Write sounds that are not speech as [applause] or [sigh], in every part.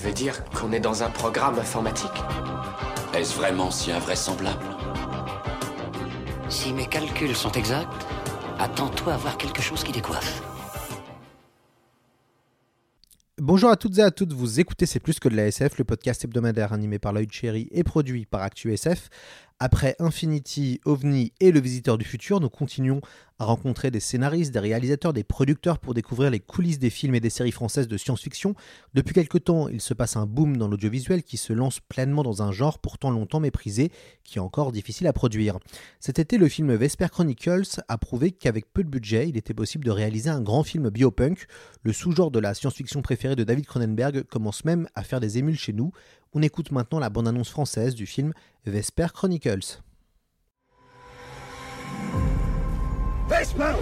Tu veux dire qu'on est dans un programme informatique Est-ce vraiment si invraisemblable Si mes calculs sont exacts, attends-toi à voir quelque chose qui décoiffe. Bonjour à toutes et à toutes, vous écoutez C'est plus que de la SF, le podcast hebdomadaire animé par Lloyd Cherry et produit par ActuSF. Après Infinity, OVNI et Le Visiteur du Futur, nous continuons à rencontrer des scénaristes, des réalisateurs, des producteurs pour découvrir les coulisses des films et des séries françaises de science-fiction. Depuis quelque temps, il se passe un boom dans l'audiovisuel qui se lance pleinement dans un genre pourtant longtemps méprisé, qui est encore difficile à produire. Cet été, le film Vesper Chronicles a prouvé qu'avec peu de budget, il était possible de réaliser un grand film biopunk. Le sous-genre de la science-fiction préférée de David Cronenberg commence même à faire des émules chez nous. On écoute maintenant la bande-annonce française du film Vesper Chronicles. Vesper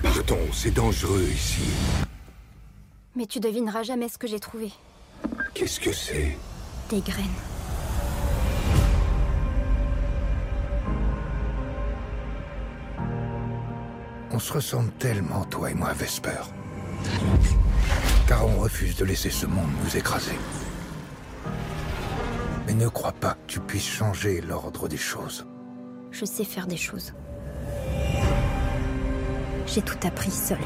Pardon, c'est dangereux ici. Mais tu devineras jamais ce que j'ai trouvé. Qu'est-ce que c'est? Des graines. On se ressemble tellement, toi et moi, Vesper. Car on refuse de laisser ce monde nous écraser. Mais ne crois pas que tu puisses changer l'ordre des choses. Je sais faire des choses. J'ai tout appris seul.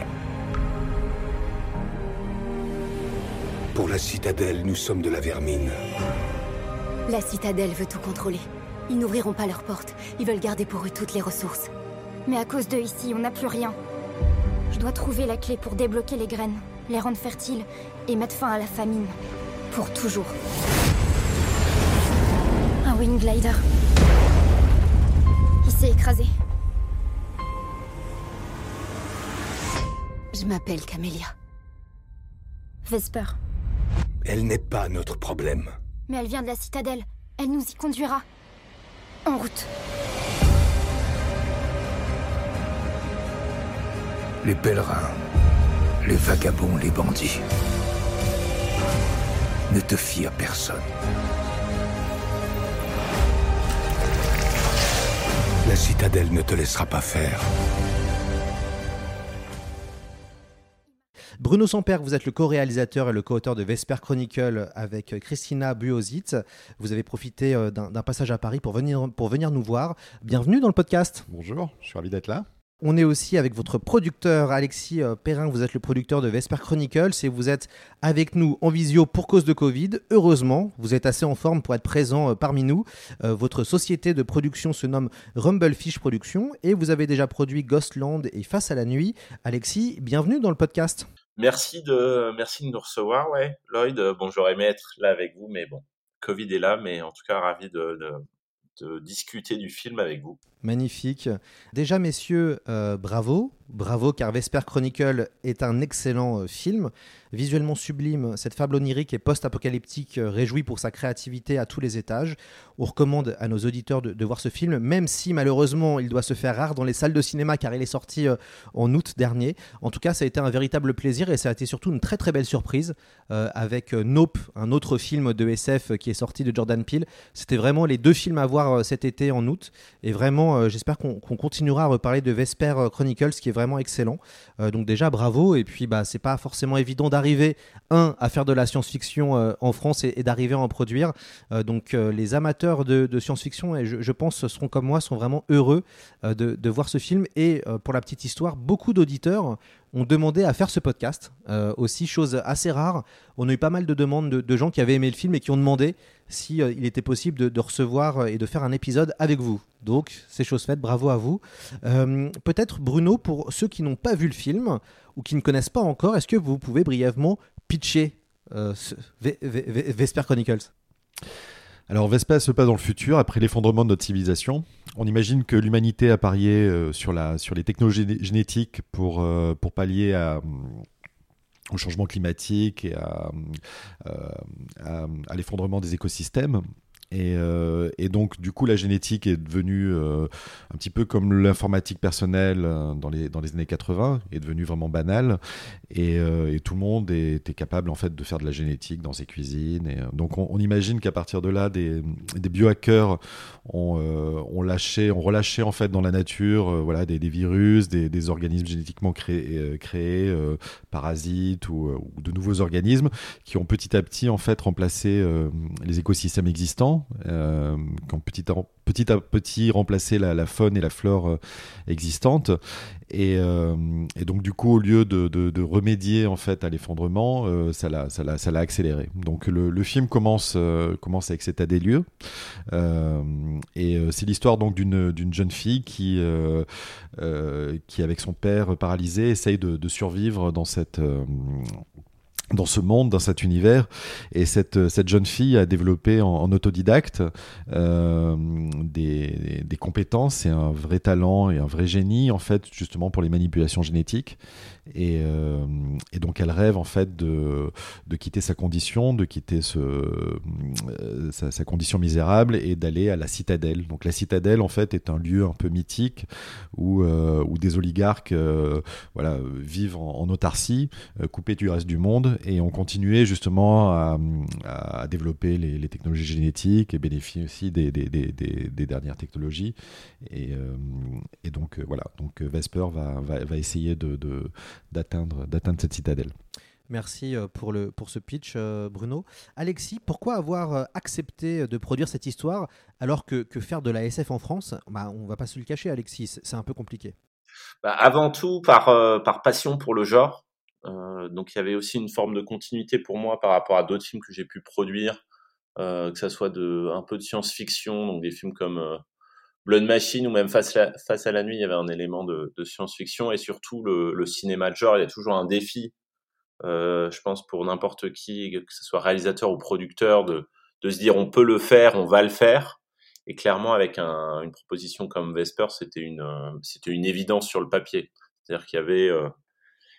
Pour la citadelle, nous sommes de la vermine. La citadelle veut tout contrôler. Ils n'ouvriront pas leurs portes. Ils veulent garder pour eux toutes les ressources. Mais à cause d'eux ici, on n'a plus rien. Je dois trouver la clé pour débloquer les graines, les rendre fertiles et mettre fin à la famine. Pour toujours. Un Wing Glider. Il s'est écrasé. Je m'appelle Camélia. Vesper. Elle n'est pas notre problème. Mais elle vient de la citadelle. Elle nous y conduira. En route. Les pèlerins, les vagabonds, les bandits. Ne te fie à personne. La citadelle ne te laissera pas faire. Bruno Samper, vous êtes le co-réalisateur et le co-auteur de Vesper Chronicle avec Christina Buozit. Vous avez profité euh, d'un passage à Paris pour venir, pour venir nous voir. Bienvenue dans le podcast. Bonjour, je suis ravi d'être là. On est aussi avec votre producteur Alexis euh, Perrin, vous êtes le producteur de Vesper Chronicles et vous êtes avec nous en visio pour cause de Covid. Heureusement, vous êtes assez en forme pour être présent euh, parmi nous. Euh, votre société de production se nomme Rumblefish Production et vous avez déjà produit Ghostland et Face à la nuit. Alexis, bienvenue dans le podcast. Merci de, merci de nous recevoir, ouais. Lloyd, j'aurais aimé être là avec vous, mais bon, Covid est là, mais en tout cas ravi de discuter du film avec vous. Magnifique. Déjà, messieurs, euh, bravo. Bravo, car Vesper Chronicle est un excellent euh, film. Visuellement sublime, cette fable onirique et post-apocalyptique euh, réjouit pour sa créativité à tous les étages. On recommande à nos auditeurs de, voir ce film, même si malheureusement il doit se faire rare dans les salles de cinéma, car il est sorti euh, en août dernier. En tout cas, ça a été un véritable plaisir et ça a été surtout une très très belle surprise avec Nope, un autre film de SF qui est sorti de Jordan Peele. C'était vraiment les deux films à voir cet été en août. Et vraiment, j'espère qu'on qu continuera à reparler de Vesper Chronicles, qui est vraiment excellent. Euh, donc déjà bravo. Et puis bah c'est pas forcément évident d'arriver un à faire de la science-fiction euh, en France et, d'arriver à en produire. Euh, donc les amateurs de, science-fiction et je, pense seront comme moi sont vraiment heureux de, voir ce film. Et pour la petite histoire, beaucoup d'auditeurs ont demandé à faire ce podcast. Euh, aussi, chose assez rare, on a eu pas mal de demandes de, gens qui avaient aimé le film et qui ont demandé si euh, il était possible de, recevoir et de faire un épisode avec vous. Donc, c'est chose faite, bravo à vous. Euh, Peut-être, Bruno, pour ceux qui n'ont pas vu le film ou qui ne connaissent pas encore, est-ce que vous pouvez brièvement pitcher Vesper Chronicles? Alors Vespa se passe dans le futur après l'effondrement de notre civilisation. On imagine que l'humanité a parié sur, la, sur les technologies génétiques pour, pour pallier à au changement climatique et à l'effondrement des écosystèmes. Euh, et, donc, du coup, la génétique est devenue euh, un petit peu comme l'informatique personnelle euh, dans, les, dans les années 80, est devenue vraiment banale. Et, tout le monde était capable, en fait, de faire de la génétique dans ses cuisines. Et, donc, on, imagine qu'à partir de là, des, biohackers ont, lâché, ont relâché, en fait, dans la nature voilà, des, virus, des, organismes génétiquement créés, créés parasites ou, ou, de nouveaux organismes qui ont petit à petit, en fait, remplacé les écosystèmes existants euh, qui ont petit à, petit à remplacé la, faune et la flore euh, existantes. Et, euh, et, donc du coup, au lieu de, remédier en fait à l'effondrement, ça l'a ça l'a accéléré. Donc le, film commence avec cet état des lieux. et c'est l'histoire donc d'une jeune fille qui avec son père paralysé essaye de survivre dans cette dans ce monde, dans cet univers. Et cette, cette jeune fille a développé en, autodidacte euh, des, des, compétences et un vrai talent et un vrai génie, en fait, justement pour les manipulations génétiques. Et, euh, donc elle rêve en fait de, de quitter sa condition, de quitter ce, euh, sa, condition misérable et d'aller à la citadelle. Donc la citadelle en fait est un lieu un peu mythique où, où des oligarques voilà, vivent en, autarcie, coupés du reste du monde et ont continué justement à, à développer les, les, technologies génétiques et bénéficient aussi des, des, des, des dernières technologies. Et, et donc voilà, donc Vesper va, va, va essayer de, de d'atteindre d'atteindre cette citadelle. Merci euh, pour, le, pour ce pitch, euh, Bruno. Alexis, pourquoi avoir euh, accepté de produire cette histoire alors que, que faire de la SF en France, bah, on va pas se le cacher, Alexis, c'est un peu compliqué bah, Avant tout, par, par passion pour le genre. Donc il y avait aussi une forme de continuité pour moi par rapport à d'autres films que j'ai pu produire, que ça soit de, un peu de science-fiction, donc des films comme Blood Machine ou même Face à, la nuit, il y avait un élément de, science-fiction et surtout le, cinéma de genre, il y a toujours un défi, euh, je pense pour n'importe qui, que ce soit réalisateur ou producteur, de, se dire on peut le faire, on va le faire. Et clairement, avec un, une proposition comme Vesper, c'était une, une évidence sur le papier. C'est-à-dire qu'il y avait, euh,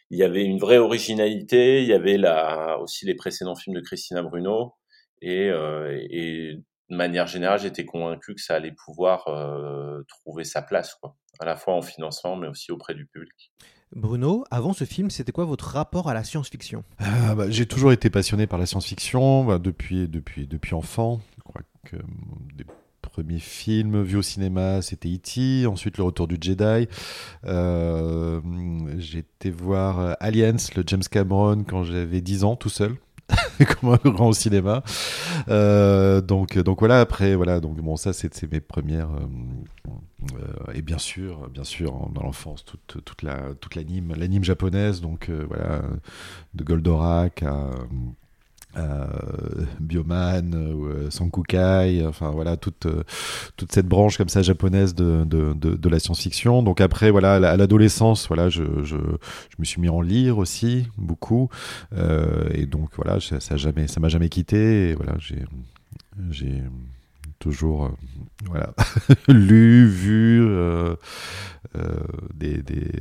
il y avait une vraie originalité, il y avait la, aussi les précédents films de Christina Bruno, et, euh, et de manière générale, j'étais convaincu que ça allait pouvoir euh, trouver sa place, quoi, à la fois en financement, mais aussi auprès du public. Bruno, avant ce film, c'était quoi votre rapport à la science-fiction? Ah, bah, J'ai toujours été passionné par la science-fiction bah, depuis, depuis, depuis enfant. Je crois premiers films vus au cinéma, c'était E.T., ensuite Le Retour du Jedi. Euh, été voir Aliens, le James Cameron, quand j'avais 10 ans, tout seul. [laughs] comme un grand au cinéma. Euh, donc, donc voilà, après, voilà, donc bon, ça, c'est mes premières. Euh, euh, et bien sûr, bien sûr, dans l'enfance, toute, toute la toute l'anime, l'anime japonaise, donc voilà, de Goldorak à euh, Bioman ou euh, Sankukai, enfin voilà toute euh, toute cette branche comme ça japonaise de, de, de, la science-fiction. Donc après voilà à l'adolescence voilà je, je, je, me suis mis en lire aussi beaucoup et donc voilà ça, ça jamais ça m'a jamais quitté voilà j'ai j'ai toujours voilà [laughs] lu vu des, des,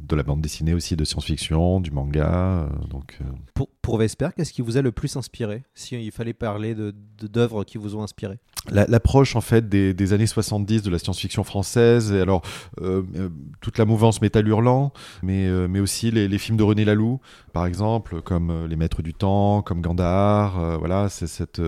de la bande dessinée aussi de science-fiction du manga donc pour pour Vesper, qu'est-ce qui vous a le plus inspiré Si il fallait parler d'œuvres de, qui vous ont inspiré? L'approche en fait des, années 70 de la science-fiction française, et alors euh, euh, toute la mouvance métal hurlant, mais, euh, mais aussi les, films de René Laloux, par exemple, comme Les Maîtres du Temps, comme Gandhar, voilà, c'est cette,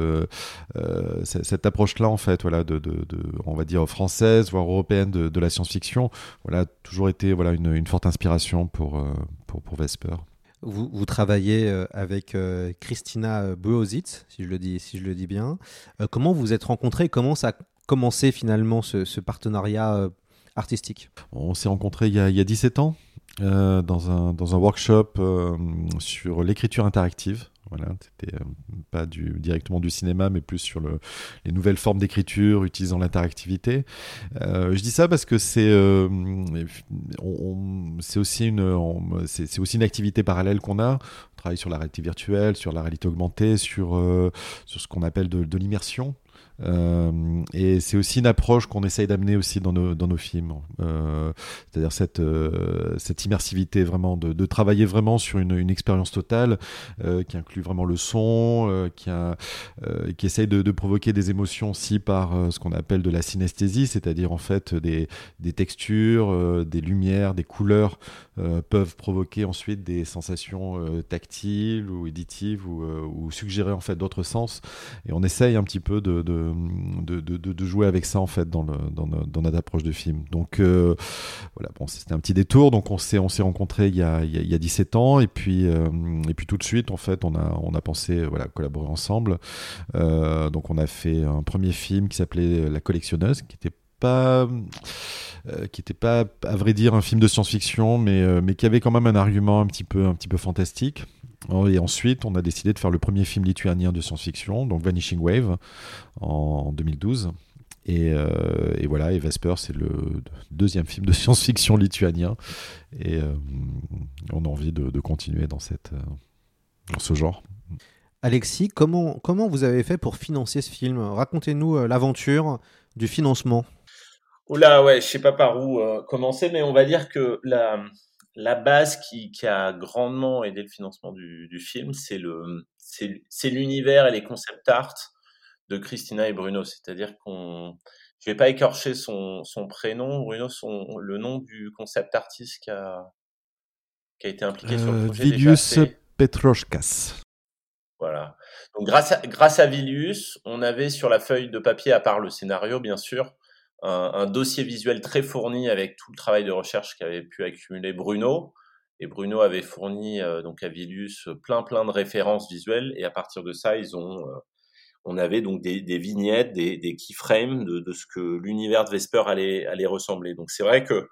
cette approche-là en fait, voilà, de, de, on va dire française, voire européenne de, la science-fiction, voilà, toujours été voilà une, une forte inspiration pour, pour, pour Vesper. Vous, travaillez euh, avec euh, Christina Buozitz, si je le dis, si je le dis bien. Euh, comment vous vous êtes rencontrés Comment ça a commencé finalement ce, partenariat artistique? On s'est rencontrés il y, a, il y a 17 ans dans, un, dans un workshop sur l'écriture interactive. Voilà, c'était euh, pas directement du cinéma, mais plus sur le, les nouvelles formes d'écriture utilisant l'interactivité. Euh, je dis ça parce que c'est euh, c'est aussi une activité parallèle qu'on a. On travaille sur la réalité virtuelle, sur la réalité augmentée, sur ce qu'on appelle de l'immersion. Euh, et c'est aussi une approche qu'on essaye d'amener aussi dans nos, dans nos films. Euh, c'est-à-dire cette, euh, cette immersivité vraiment, de, travailler vraiment sur une, expérience totale qui inclut vraiment le son, qui, qui essaye de, de, provoquer des émotions aussi par ce qu'on appelle de la synesthésie, c'est-à-dire en fait des, des textures, des lumières, des couleurs peuvent provoquer ensuite des sensations tactiles ou éditives ou, ou suggérer en fait d'autres sens. Et on essaye un petit peu de, de de, jouer avec ça en fait dans, dans, notre approche de film. Donc euh, voilà, bon, c'était un petit détour. Donc on s'est on s'est rencontrés il y a, il y a 17 ans et puis euh, et puis tout de suite en fait on a on a pensé voilà collaborer ensemble. Euh, donc on a fait un premier film qui s'appelait La collectionneuse, qui était pas euh, qui n'était pas à vrai dire un film de science-fiction mais euh, mais qui avait quand même un argument un petit peu un petit peu fantastique et ensuite, on a décidé de faire le premier film lituanien de science-fiction, donc Vanishing Wave, en 2012. Et, euh, et, voilà, et Vesper, c'est le deuxième film de science-fiction lituanien. Et euh, on a envie de, continuer dans, cette, dans ce genre. Alexis, comment, comment vous avez fait pour financer ce film? Racontez-nous l'aventure du financement. Oula, ouais, je sais pas par où euh, commencer, mais on va dire que la, la base qui, qui, a grandement aidé le financement du, du film, c'est le, c'est l'univers et les concept art de Christina et Bruno. C'est-à-dire qu'on, je vais pas écorcher son, son prénom, Bruno, son, le nom du concept artiste qui a, qui a été impliqué euh, sur le projet. Vilius Petroškas. Voilà. Donc grâce à, grâce à Vilius, on avait sur la feuille de papier, à part le scénario bien sûr, un, un, dossier visuel très fourni avec tout le travail de recherche qu'avait pu accumuler Bruno. Et Bruno avait fourni euh, donc à Vilius plein plein de références visuelles et à partir de ça ils ont euh, on avait donc des, des vignettes, des, des keyframes de, de ce que l'univers de Vesper allait allait ressembler. Donc c'est vrai que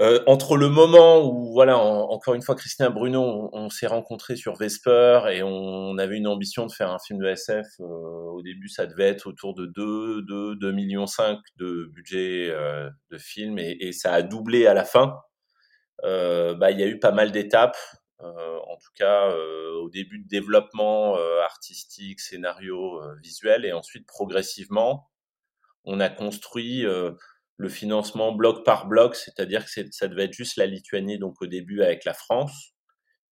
euh, entre le moment où, voilà, en, encore une fois, Christian Bruno, on, s'est rencontrés sur Vesper et on, avait une ambition de faire un film de SF. Euh, au début, ça devait être autour de 2, 2, 2 millions 5 de budget euh, de film et, et, ça a doublé à la fin. Euh, bah, il y a eu pas mal d'étapes. Euh, en tout cas, au début de développement artistique, scénario, visuel, et ensuite progressivement, on a construit le financement bloc par bloc, c'est-à-dire que ça devait être juste la Lituanie, donc au début avec la France.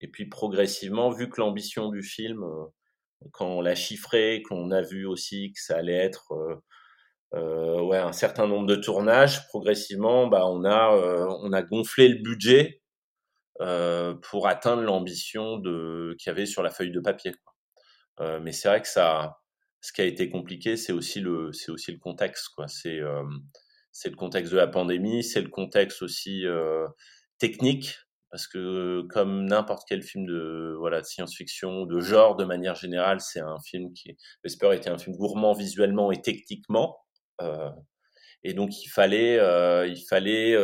Et puis progressivement, vu que l'ambition du film, euh, quand on l'a chiffré, qu'on a vu aussi que ça allait être euh, euh, ouais, un certain nombre de tournages, progressivement, bah, on, a, on a gonflé le budget pour atteindre l'ambition qu'il y avait sur la feuille de papier. Mais c'est vrai que ça, ce qui a été compliqué, c'est aussi le, c'est aussi le contexte. Quoi. C'est c'est le contexte de la pandémie, c'est le contexte aussi euh, technique, parce que comme n'importe quel film de voilà de science-fiction, de genre de manière générale, c'est un film qui, Vesper était un film gourmand visuellement et techniquement, euh, et donc il fallait euh, il fallait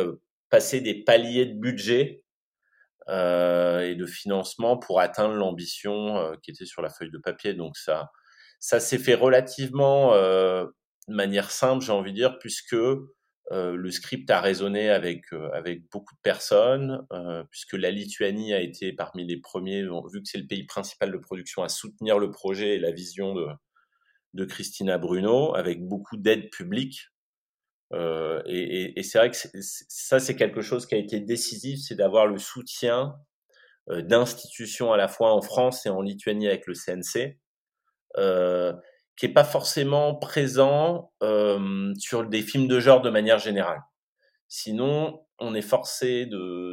passer des paliers de budget et de financement pour atteindre l'ambition qui était sur la feuille de papier. Donc ça ça s'est fait relativement de manière simple, j'ai envie de dire, puisque euh, le script a résonné avec euh, avec beaucoup de personnes, euh, puisque la Lituanie a été parmi les premiers, vu que c'est le pays principal de production, à soutenir le projet et la vision de de Christina Bruno, avec beaucoup d'aide publique. Euh, et, et, et c'est vrai que ça, c'est quelque chose qui a été décisif, c'est d'avoir le soutien euh, d'institutions à la fois en France et en Lituanie avec le CNC. Qui est pas forcément présent euh, sur des films de genre de manière générale. Sinon, on est forcé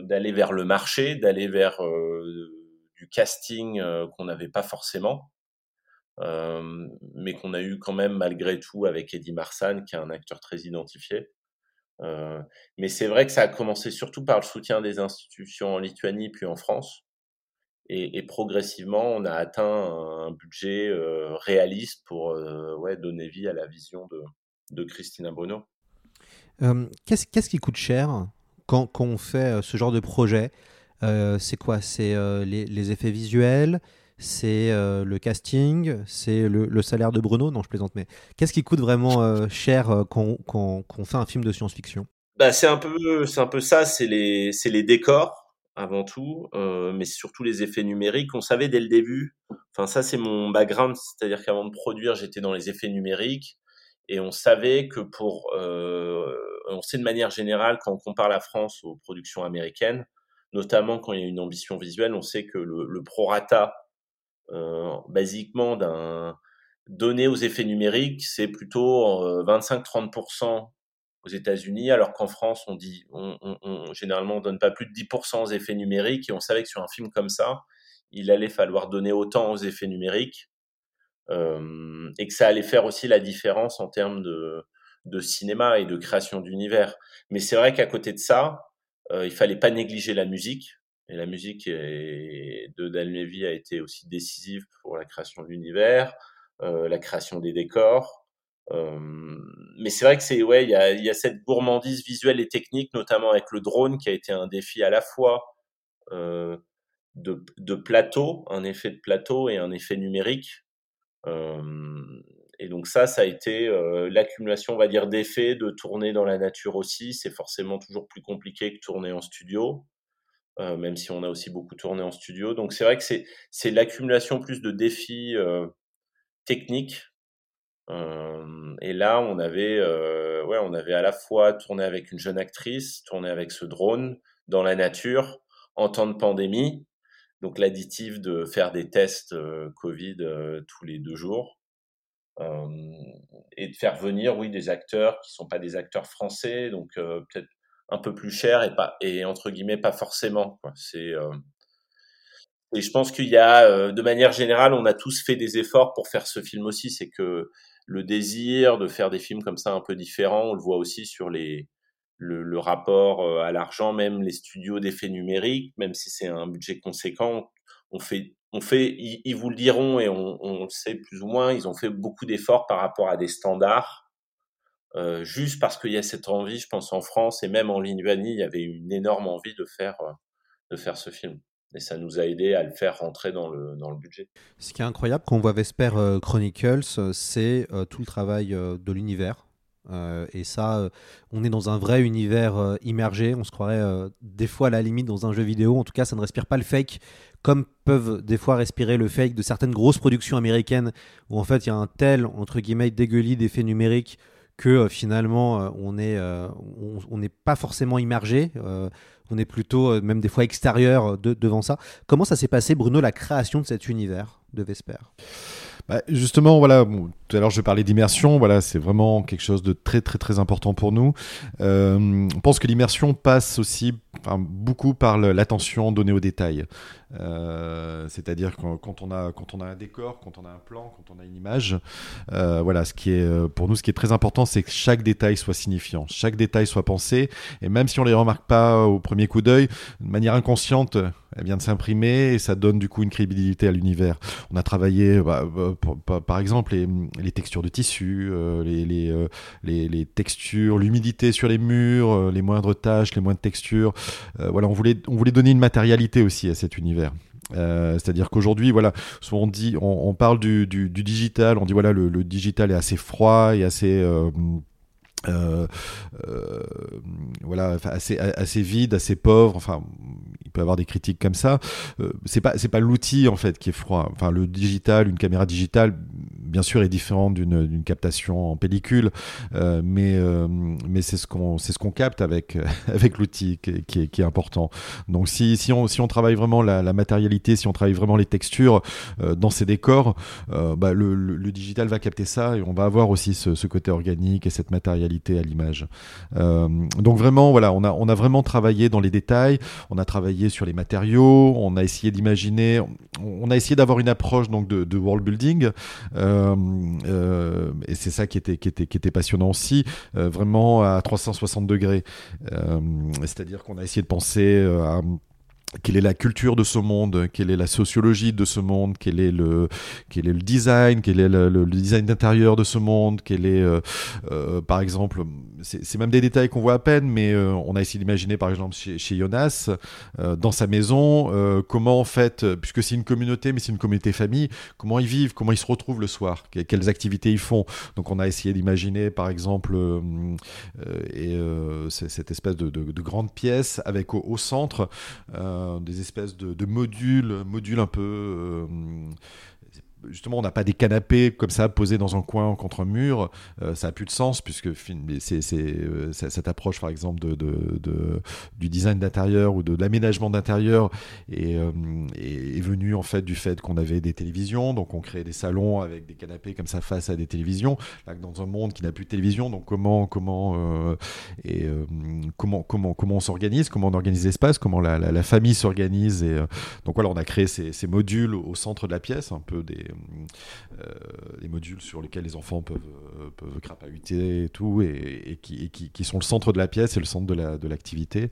d'aller vers le marché, d'aller vers du casting euh, qu'on n'avait pas forcément, mais qu'on a eu quand même malgré tout avec Eddie Marsan, qui est un acteur très identifié. Mais c'est vrai que ça a commencé surtout par le soutien des institutions en Lituanie puis en France. Et, et, progressivement, on a atteint un budget euh, réaliste pour euh, ouais, donner vie à la vision de, de Christina Bruno. Euh, Qu'est-ce qu qui coûte cher quand, quand, on fait euh, ce genre de projet? C'est quoi? C'est les, les, effets visuels? C'est le casting, c'est le, le, salaire de Bruno, non je plaisante, mais qu'est-ce qui coûte vraiment cher quand, quand, quand, on fait un film de science-fiction? Bah, C'est un, peu, un peu ça, c'est les, les décors, avant tout, euh, mais surtout les effets numériques. On savait dès le début, enfin ça c'est mon background, c'est-à-dire qu'avant de produire, j'étais dans les effets numériques et on savait que pour, euh, on sait de manière générale quand on compare la France aux productions américaines, notamment quand il y a une ambition visuelle, on sait que le, le prorata, euh, basiquement d'un donné aux effets numériques, c'est plutôt 25-30% aux États-Unis, alors qu'en France, on dit, on, on, on, généralement, on donne pas plus de 10% aux effets numériques, et on savait que sur un film comme ça, il allait falloir donner autant aux effets numériques, euh, et que ça allait faire aussi la différence en termes de, de cinéma et de création d'univers. Mais c'est vrai qu'à côté de ça, euh, il fallait pas négliger la musique, et la musique est, de Dan Levy a été aussi décisive pour la création de l'univers, euh, la création des décors, mais c'est vrai que c'est ouais, il y a, y a, cette gourmandise visuelle et technique, notamment avec le drone, qui a été un défi à la fois euh, de, de, plateau, un effet de plateau et un effet numérique. Euh, et donc ça, ça a été euh, l'accumulation, on va dire, d'effets, de tourner dans la nature aussi. C'est forcément toujours plus compliqué que tourner en studio, euh, même si on a aussi beaucoup tourné en studio. Donc c'est vrai que c'est l'accumulation plus de défis techniques euh, et là, on avait, ouais, on avait à la fois tourné avec une jeune actrice, tourné avec ce drone dans la nature, en temps de pandémie. Donc l'additif de faire des tests Covid tous les deux jours et de faire venir, oui, des acteurs qui sont pas des acteurs français, donc peut-être un peu plus cher et pas et entre guillemets pas forcément. C'est et je pense qu'il y a, de manière générale, on a tous fait des efforts pour faire ce film aussi. C'est que le désir de faire des films comme ça un peu différents. On le voit aussi sur les, le, rapport euh, à l'argent, même les studios d'effets numériques, même si c'est un budget conséquent, on fait, on fait, ils, vous le diront et on, le sait plus ou moins, ils ont fait beaucoup d'efforts par rapport à des standards. Euh, juste parce qu'il y a cette envie, je pense en France et même en Lituanie, il y avait une énorme envie de faire, euh, de faire ce film et ça nous a aidé à le faire rentrer dans le, dans le budget. Ce qui est incroyable quand on voit Vesper euh, Chronicles, c'est euh, tout le travail euh, de l'univers. et ça, on est dans un vrai univers immergé. On se croirait des fois à la limite dans un jeu vidéo. En tout cas, ça ne respire pas le fake comme peuvent des fois respirer le fake de certaines grosses productions américaines où en fait il y a un tel entre guillemets dégueulis d'effets numériques que euh, finalement euh, on euh, on n'est pas forcément immergé on est plutôt même des fois extérieur de, devant ça. Comment ça s'est passé Bruno la création de cet univers de Vesper? Bah, justement, voilà, bon, tout à l'heure je parlais d'immersion, voilà, c'est vraiment quelque chose de très très très important pour nous. On pense que l'immersion passe aussi enfin, beaucoup par l'attention donnée aux détails. Euh, C'est-à-dire quand, on a quand on a un décor, quand on a un plan, quand on a une image, euh, voilà, ce qui est pour nous ce qui est très important, c'est que chaque détail soit signifiant, chaque détail soit pensé, et même si on les remarque pas au premier coup d'œil, de manière inconsciente, elle vient de s'imprimer et ça donne du coup une crédibilité à l'univers. On a travaillé, bah, par exemple, les, textures de tissu, euh, les, euh, textures, l'humidité sur les murs, euh, les moindres taches, les moindres textures. Voilà, on voulait, on voulait donner une matérialité aussi à cet univers. Euh, C'est-à-dire qu'aujourd'hui, voilà, on dit, on, parle du, du, du, digital, on dit voilà, le, le, digital est assez froid et assez euh, euh, euh, voilà, assez, assez vide, assez pauvre. Enfin, il peut avoir des critiques comme ça. Euh, c'est pas, pas l'outil en fait qui est froid. Enfin, le digital, une caméra digitale, bien sûr, est différente d'une, captation en pellicule, mais, mais c'est ce qu'on, ce capte avec, [laughs] avec l'outil qui, est, qui est important. Donc, si, si on, si on travaille vraiment la, matérialité, si on travaille vraiment les textures dans ces décors, bah, le, digital va capter ça et on va avoir aussi ce côté organique et cette matérialité à l'image. Euh, donc vraiment, voilà, on a, on a vraiment travaillé dans les détails, on a travaillé sur les matériaux, on a essayé d'imaginer, on a essayé d'avoir une approche donc de, world building, euh, euh, et c'est ça qui était, qui était, qui était passionnant aussi, vraiment à 360 degrés. C'est-à-dire qu'on a essayé de penser à quelle est la culture de ce monde, quelle est la sociologie de ce monde, quel est le, quel est le design, quel est le, design d'intérieur de ce monde, quel est, euh, euh, par exemple, c'est même des détails qu'on voit à peine, mais euh, on a essayé d'imaginer, par exemple, chez, Jonas, dans sa maison, comment en fait, puisque c'est une communauté, mais c'est une communauté famille, comment ils vivent, comment ils se retrouvent le soir, que, quelles activités ils font. Donc on a essayé d'imaginer, par exemple, et cette espèce de, de, de, grande pièce avec au centre des espèces de, modules, modules un peu justement, on n'a pas des canapés comme ça posés dans un coin contre un mur. Euh, ça a plus de sens puisque c'est, euh, cette approche, par exemple, de, du design d'intérieur ou de, l'aménagement d'intérieur est, euh, est, venue en fait du fait qu'on avait des télévisions, donc on créait des salons avec des canapés comme ça face à des télévisions. Là, dans un monde qui n'a plus de télévision, donc comment comment et comment comment comment on s'organise, comment on organise l'espace, comment la, famille s'organise et donc voilà, on a créé ces, ces modules au centre de la pièce, un peu des les modules sur lesquels les enfants peuvent, euh, peuvent crapahuter et tout, et, qui, qui, sont le centre de la pièce et le centre de l'activité.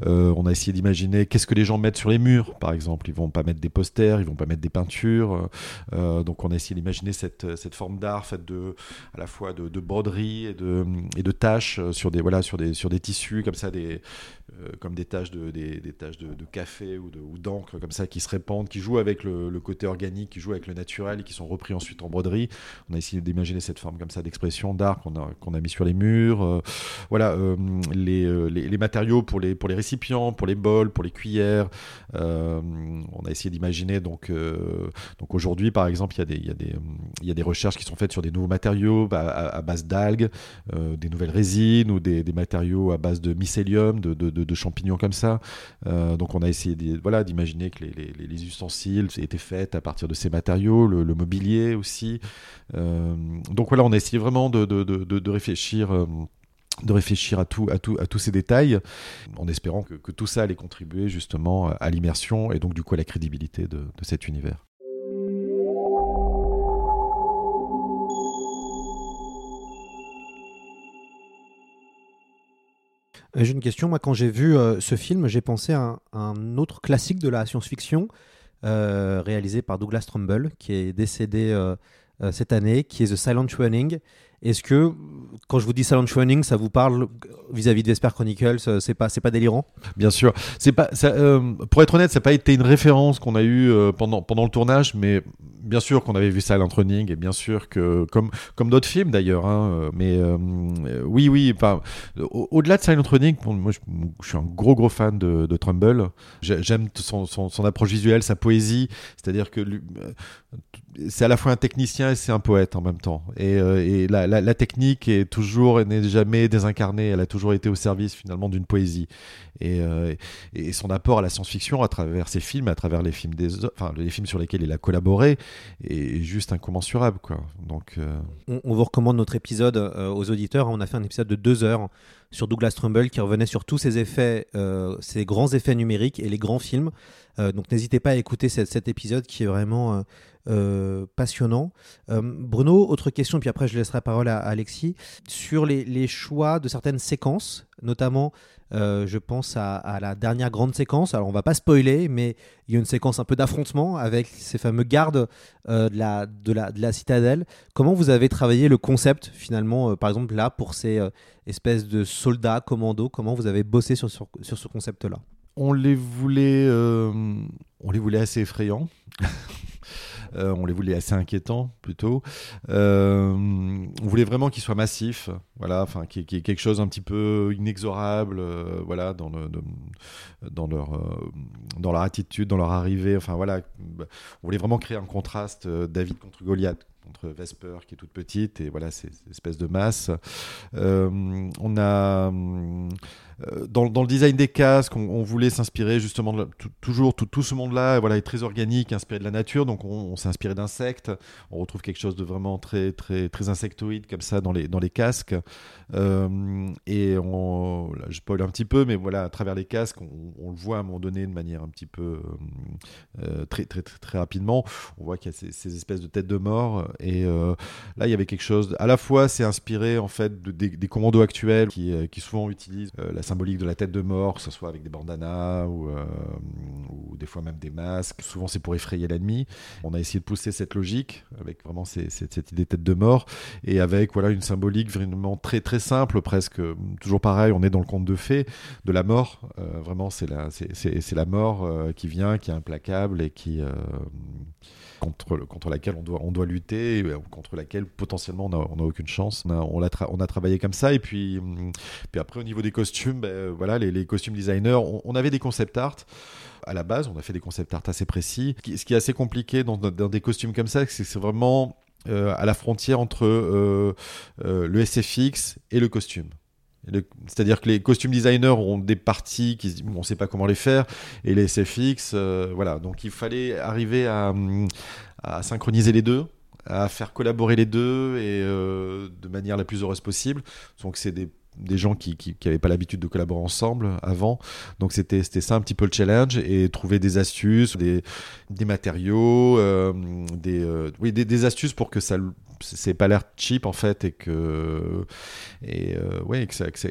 La, euh, on a essayé d'imaginer qu'est-ce que les gens mettent sur les murs, par exemple. Ils vont pas mettre des posters, ils vont pas mettre des peintures. donc on a essayé d'imaginer cette, cette forme d'art faite de, à la fois de, de broderie et de, et de taches sur des, voilà, sur des, sur des tissus comme ça, des, comme des taches de, des, taches de, café ou d'encre comme ça qui se répandent, qui jouent avec le, côté organique, qui jouent avec le naturel et qui sont repris ensuite en broderie. On a essayé d'imaginer cette forme comme ça d'expression d'art qu'on a, qu'on a mis sur les murs. Euh, voilà, euh, euh, les, les, matériaux pour les, pour les récipients, pour les bols, pour les cuillères. on a essayé d'imaginer donc, donc aujourd'hui par exemple il y, a des, il, y a des, il y a des recherches qui sont faites sur des nouveaux matériaux à, base d'algues, des nouvelles résines ou des, des, matériaux à base de mycélium, de, champignons comme ça. donc on a essayé voilà, d'imaginer que les, les, les ustensiles étaient faits à partir de ces matériaux, le, mobilier aussi. Euh, donc voilà, on a essayé vraiment de, de, réfléchir euh, de réfléchir à, tout, à, tout, à tous ces détails, en espérant que, que, tout ça allait contribuer justement à l'immersion et donc du coup à la crédibilité de, de cet univers. J'ai une question. Quand j'ai vu ce film, j'ai pensé à un, autre classique de la science-fiction euh, réalisé par Douglas Trumbull, qui est décédé euh, euh, cette année, qui est The Silent Running. Est-ce que, quand je vous dis Silent Running, ça vous parle vis-à-vis de Vesper Chronicles C'est pas, pas délirant? Bien sûr. C'est pas, ça, pour être honnête, ça n'a pas été une référence qu'on a eue pendant, pendant le tournage, mais bien sûr qu'on avait vu Silent Running et bien sûr que, comme, comme d'autres films d'ailleurs, hein, mais oui, oui, enfin, au-delà de Silent Running, moi je, suis un gros gros fan de, de Trumbull. J'aime son, son, approche visuelle, sa poésie, c'est-à-dire que c'est à la fois un technicien et c'est un poète en même temps. Et, euh, la, la, technique est toujours, n'est jamais désincarnée, elle a toujours été au service finalement d'une poésie. Et, euh, et, son apport à la science-fiction à travers ses films, à travers les films, des, enfin, les films sur lesquels il a collaboré, est juste incommensurable. Donc, euh, on, vous recommande notre épisode aux auditeurs. On a fait un épisode de deux heures sur Douglas Trumbull qui revenait sur tous ces effets, ces grands effets numériques et les grands films. Donc n'hésitez pas à écouter cet, épisode qui est vraiment euh, passionnant. Euh, Bruno, autre question, puis après je laisserai la parole à, Alexis, sur les, choix de certaines séquences, notamment euh, je pense à, la dernière grande séquence. Alors on va pas spoiler, mais il y a une séquence un peu d'affrontement avec ces fameux gardes de, la, de, la, de la citadelle. Comment vous avez travaillé le concept finalement, par exemple là, pour ces espèces de soldats commandos? Comment vous avez bossé sur ce concept-là? On les voulait, on les voulait assez effrayants. [laughs] Euh, on les voulait assez inquiétants plutôt. Euh, on voulait vraiment qu'ils soient massifs, voilà, enfin qu'il y, ait quelque chose un petit peu inexorable, euh, voilà, dans, leur dans leur attitude, dans leur arrivée. Enfin voilà, on voulait vraiment créer un contraste David contre Goliath contre Vesper qui est toute petite et voilà ces espèces de masse. on a euh, dans, le design des casques, on, voulait s'inspirer justement de toujours tout, ce monde-là, voilà, est très organique, inspiré de la nature. Donc on, s'est inspiré d'insectes. On retrouve quelque chose de vraiment très très très insectoïde comme ça dans les dans les casques. Euh, et on, je spoil un petit peu, mais voilà, à travers les casques, on, le voit à un moment donné de manière un petit peu euh, très, très, très très rapidement. On voit qu'il y a ces, espèces de têtes de mort. Et là, il y avait quelque chose. À la fois, c'est inspiré en fait des, commandos actuels qui, qui souvent utilisent la symbolique de la tête de mort, que ce soit avec des bandanas ou, euh, ou des fois même des masques. Souvent, c'est pour effrayer l'ennemi. On a essayé de pousser cette logique avec vraiment cette idée de tête de mort et avec voilà une symbolique vraiment très très simple, presque toujours pareil. On est dans le conte de fées de la mort. Euh, vraiment, c'est la c'est la mort euh, qui vient, qui est implacable et qui contre, contre laquelle on doit, lutter, euh, contre laquelle potentiellement on n'a aucune chance. On a, travaillé comme ça. Et puis, puis après, au niveau des costumes, ben, voilà, les, costumes designers, on, avait des concept art à la base, on a fait des concept art assez précis. Ce qui est assez compliqué dans, des costumes comme ça, c'est que c'est vraiment euh, à la frontière entre euh, euh, le SFX et le costume. C'est-à-dire que les costume designers ont des parties qui on ne sait pas comment les faire et les SFX, voilà. Donc il fallait arriver à, synchroniser les deux, à faire collaborer les deux et de manière la plus heureuse possible. Donc c'est des des gens qui n'avaient pas l'habitude de collaborer ensemble avant. Donc c'était ça un petit peu le challenge et trouver des astuces, des, des matériaux, euh, des, euh, oui, des, des, astuces pour que ça c'est pas l'air cheap en fait et que et euh, que ça, que, ça,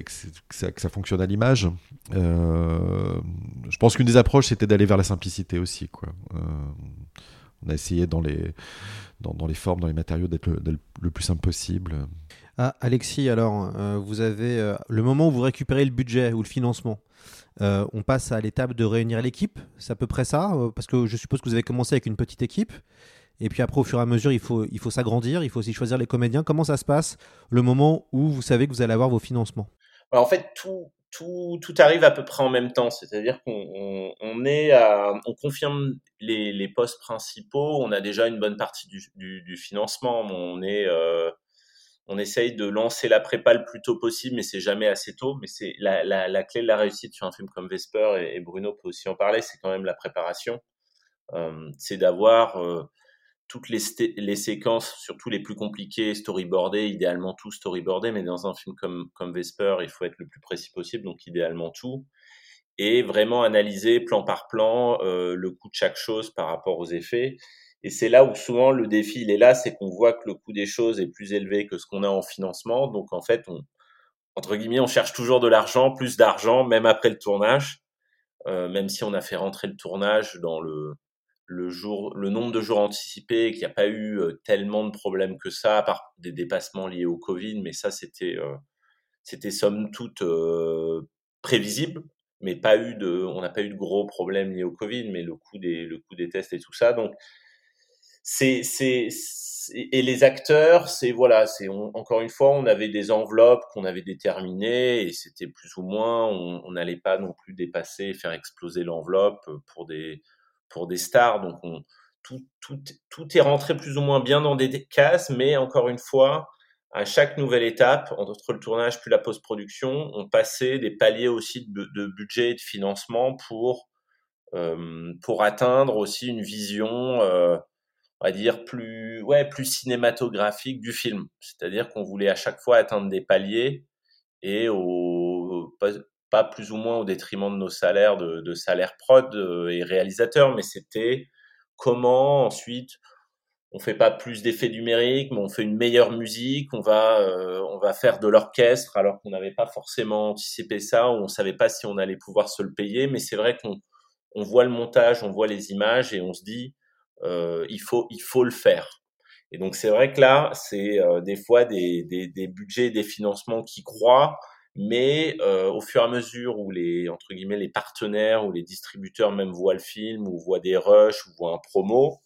que, ça, fonctionne à l'image. je pense qu'une des approches c'était d'aller vers la simplicité aussi quoi. on a essayé dans les dans, les formes, dans les matériaux d'être le, le, plus simple possible. Ah, Alexis, alors, euh, vous avez euh, le moment où vous récupérez le budget ou le financement. Euh, on passe à l'étape de réunir l'équipe, c'est à peu près ça, parce que je suppose que vous avez commencé avec une petite équipe, et puis après, au fur et à mesure, il faut, il faut s'agrandir, il faut aussi choisir les comédiens. Comment ça se passe le moment où vous savez que vous allez avoir vos financements? En fait, tout, tout, tout, arrive à peu près en même temps, c'est-à-dire qu'on on, est on confirme les, les, postes principaux, on a déjà une bonne partie du, du, du financement, on est on essaye de lancer la prépa le plus tôt possible, mais c'est jamais assez tôt. Mais c'est la, clé de la réussite sur un film comme Vesper, et, Bruno peut aussi en parler, c'est quand même la préparation. Euh, c'est d'avoir euh, toutes les, séquences, surtout les plus compliquées, storyboardées, idéalement tout storyboardé, mais dans un film comme, comme Vesper, il faut être le plus précis possible, donc idéalement tout. Et vraiment analyser plan par plan euh, le coût de chaque chose par rapport aux effets et c'est là où souvent le défi il est là, c'est qu'on voit que le coût des choses est plus élevé que ce qu'on a en financement. Donc en fait, on, entre guillemets, on cherche toujours de l'argent, plus d'argent, même après le tournage, euh, même si on a fait rentrer le tournage dans le, le jour, le nombre de jours anticipés, qu'il n'y a pas eu euh, tellement de problèmes que ça, à part des dépassements liés au Covid, mais ça c'était euh, c'était somme toute prévisible, mais pas eu de, on n'a pas eu de gros problèmes liés au Covid, mais le coût des le coût des tests et tout ça, donc c'est c'est et les acteurs, c'est voilà, c'est encore une fois, on avait des enveloppes qu'on avait déterminées et c'était plus ou moins, on n'allait pas non plus dépasser, faire exploser l'enveloppe pour des pour des stars. Donc on, tout, tout, tout est rentré plus ou moins bien dans des cases, mais encore une fois, à chaque nouvelle étape, entre le tournage puis la post-production, on passait des paliers aussi de, de budget et de financement pour euh, pour atteindre aussi une vision. Euh, on va dire plus ouais plus cinématographique du film. C'est-à-dire qu'on voulait à chaque fois atteindre des paliers et au pas, plus ou moins au détriment de nos salaires de, de salaires prod euh, et réalisateurs. Mais c'était comment ensuite on fait pas plus d'effets numériques mais on fait une meilleure musique on va euh, on va faire de l'orchestre alors qu'on n'avait pas forcément anticipé ça on savait pas si on allait pouvoir se le payer. Mais c'est vrai qu'on on voit le montage on voit les images et on se dit il faut il faut le faire. Et donc c'est vrai que là, c'est euh, des fois des, des, des, budgets, des financements qui croient, mais euh, au fur et à mesure où les entre guillemets les partenaires ou les distributeurs même voient le film ou voient des rushs ou voient un promo,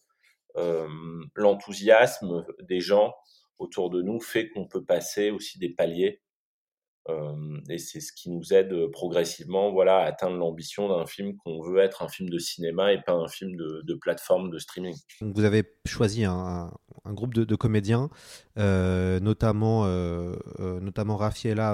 euh, l'enthousiasme des gens autour de nous fait qu'on peut passer aussi des paliers euh, et c'est ce qui nous aide progressivement voilà, à atteindre l'ambition d'un film qu'on veut être un film de cinéma et pas un film de, de plateforme de streaming. vous avez choisi un, un groupe de, comédiens, euh, notamment, euh, euh, notamment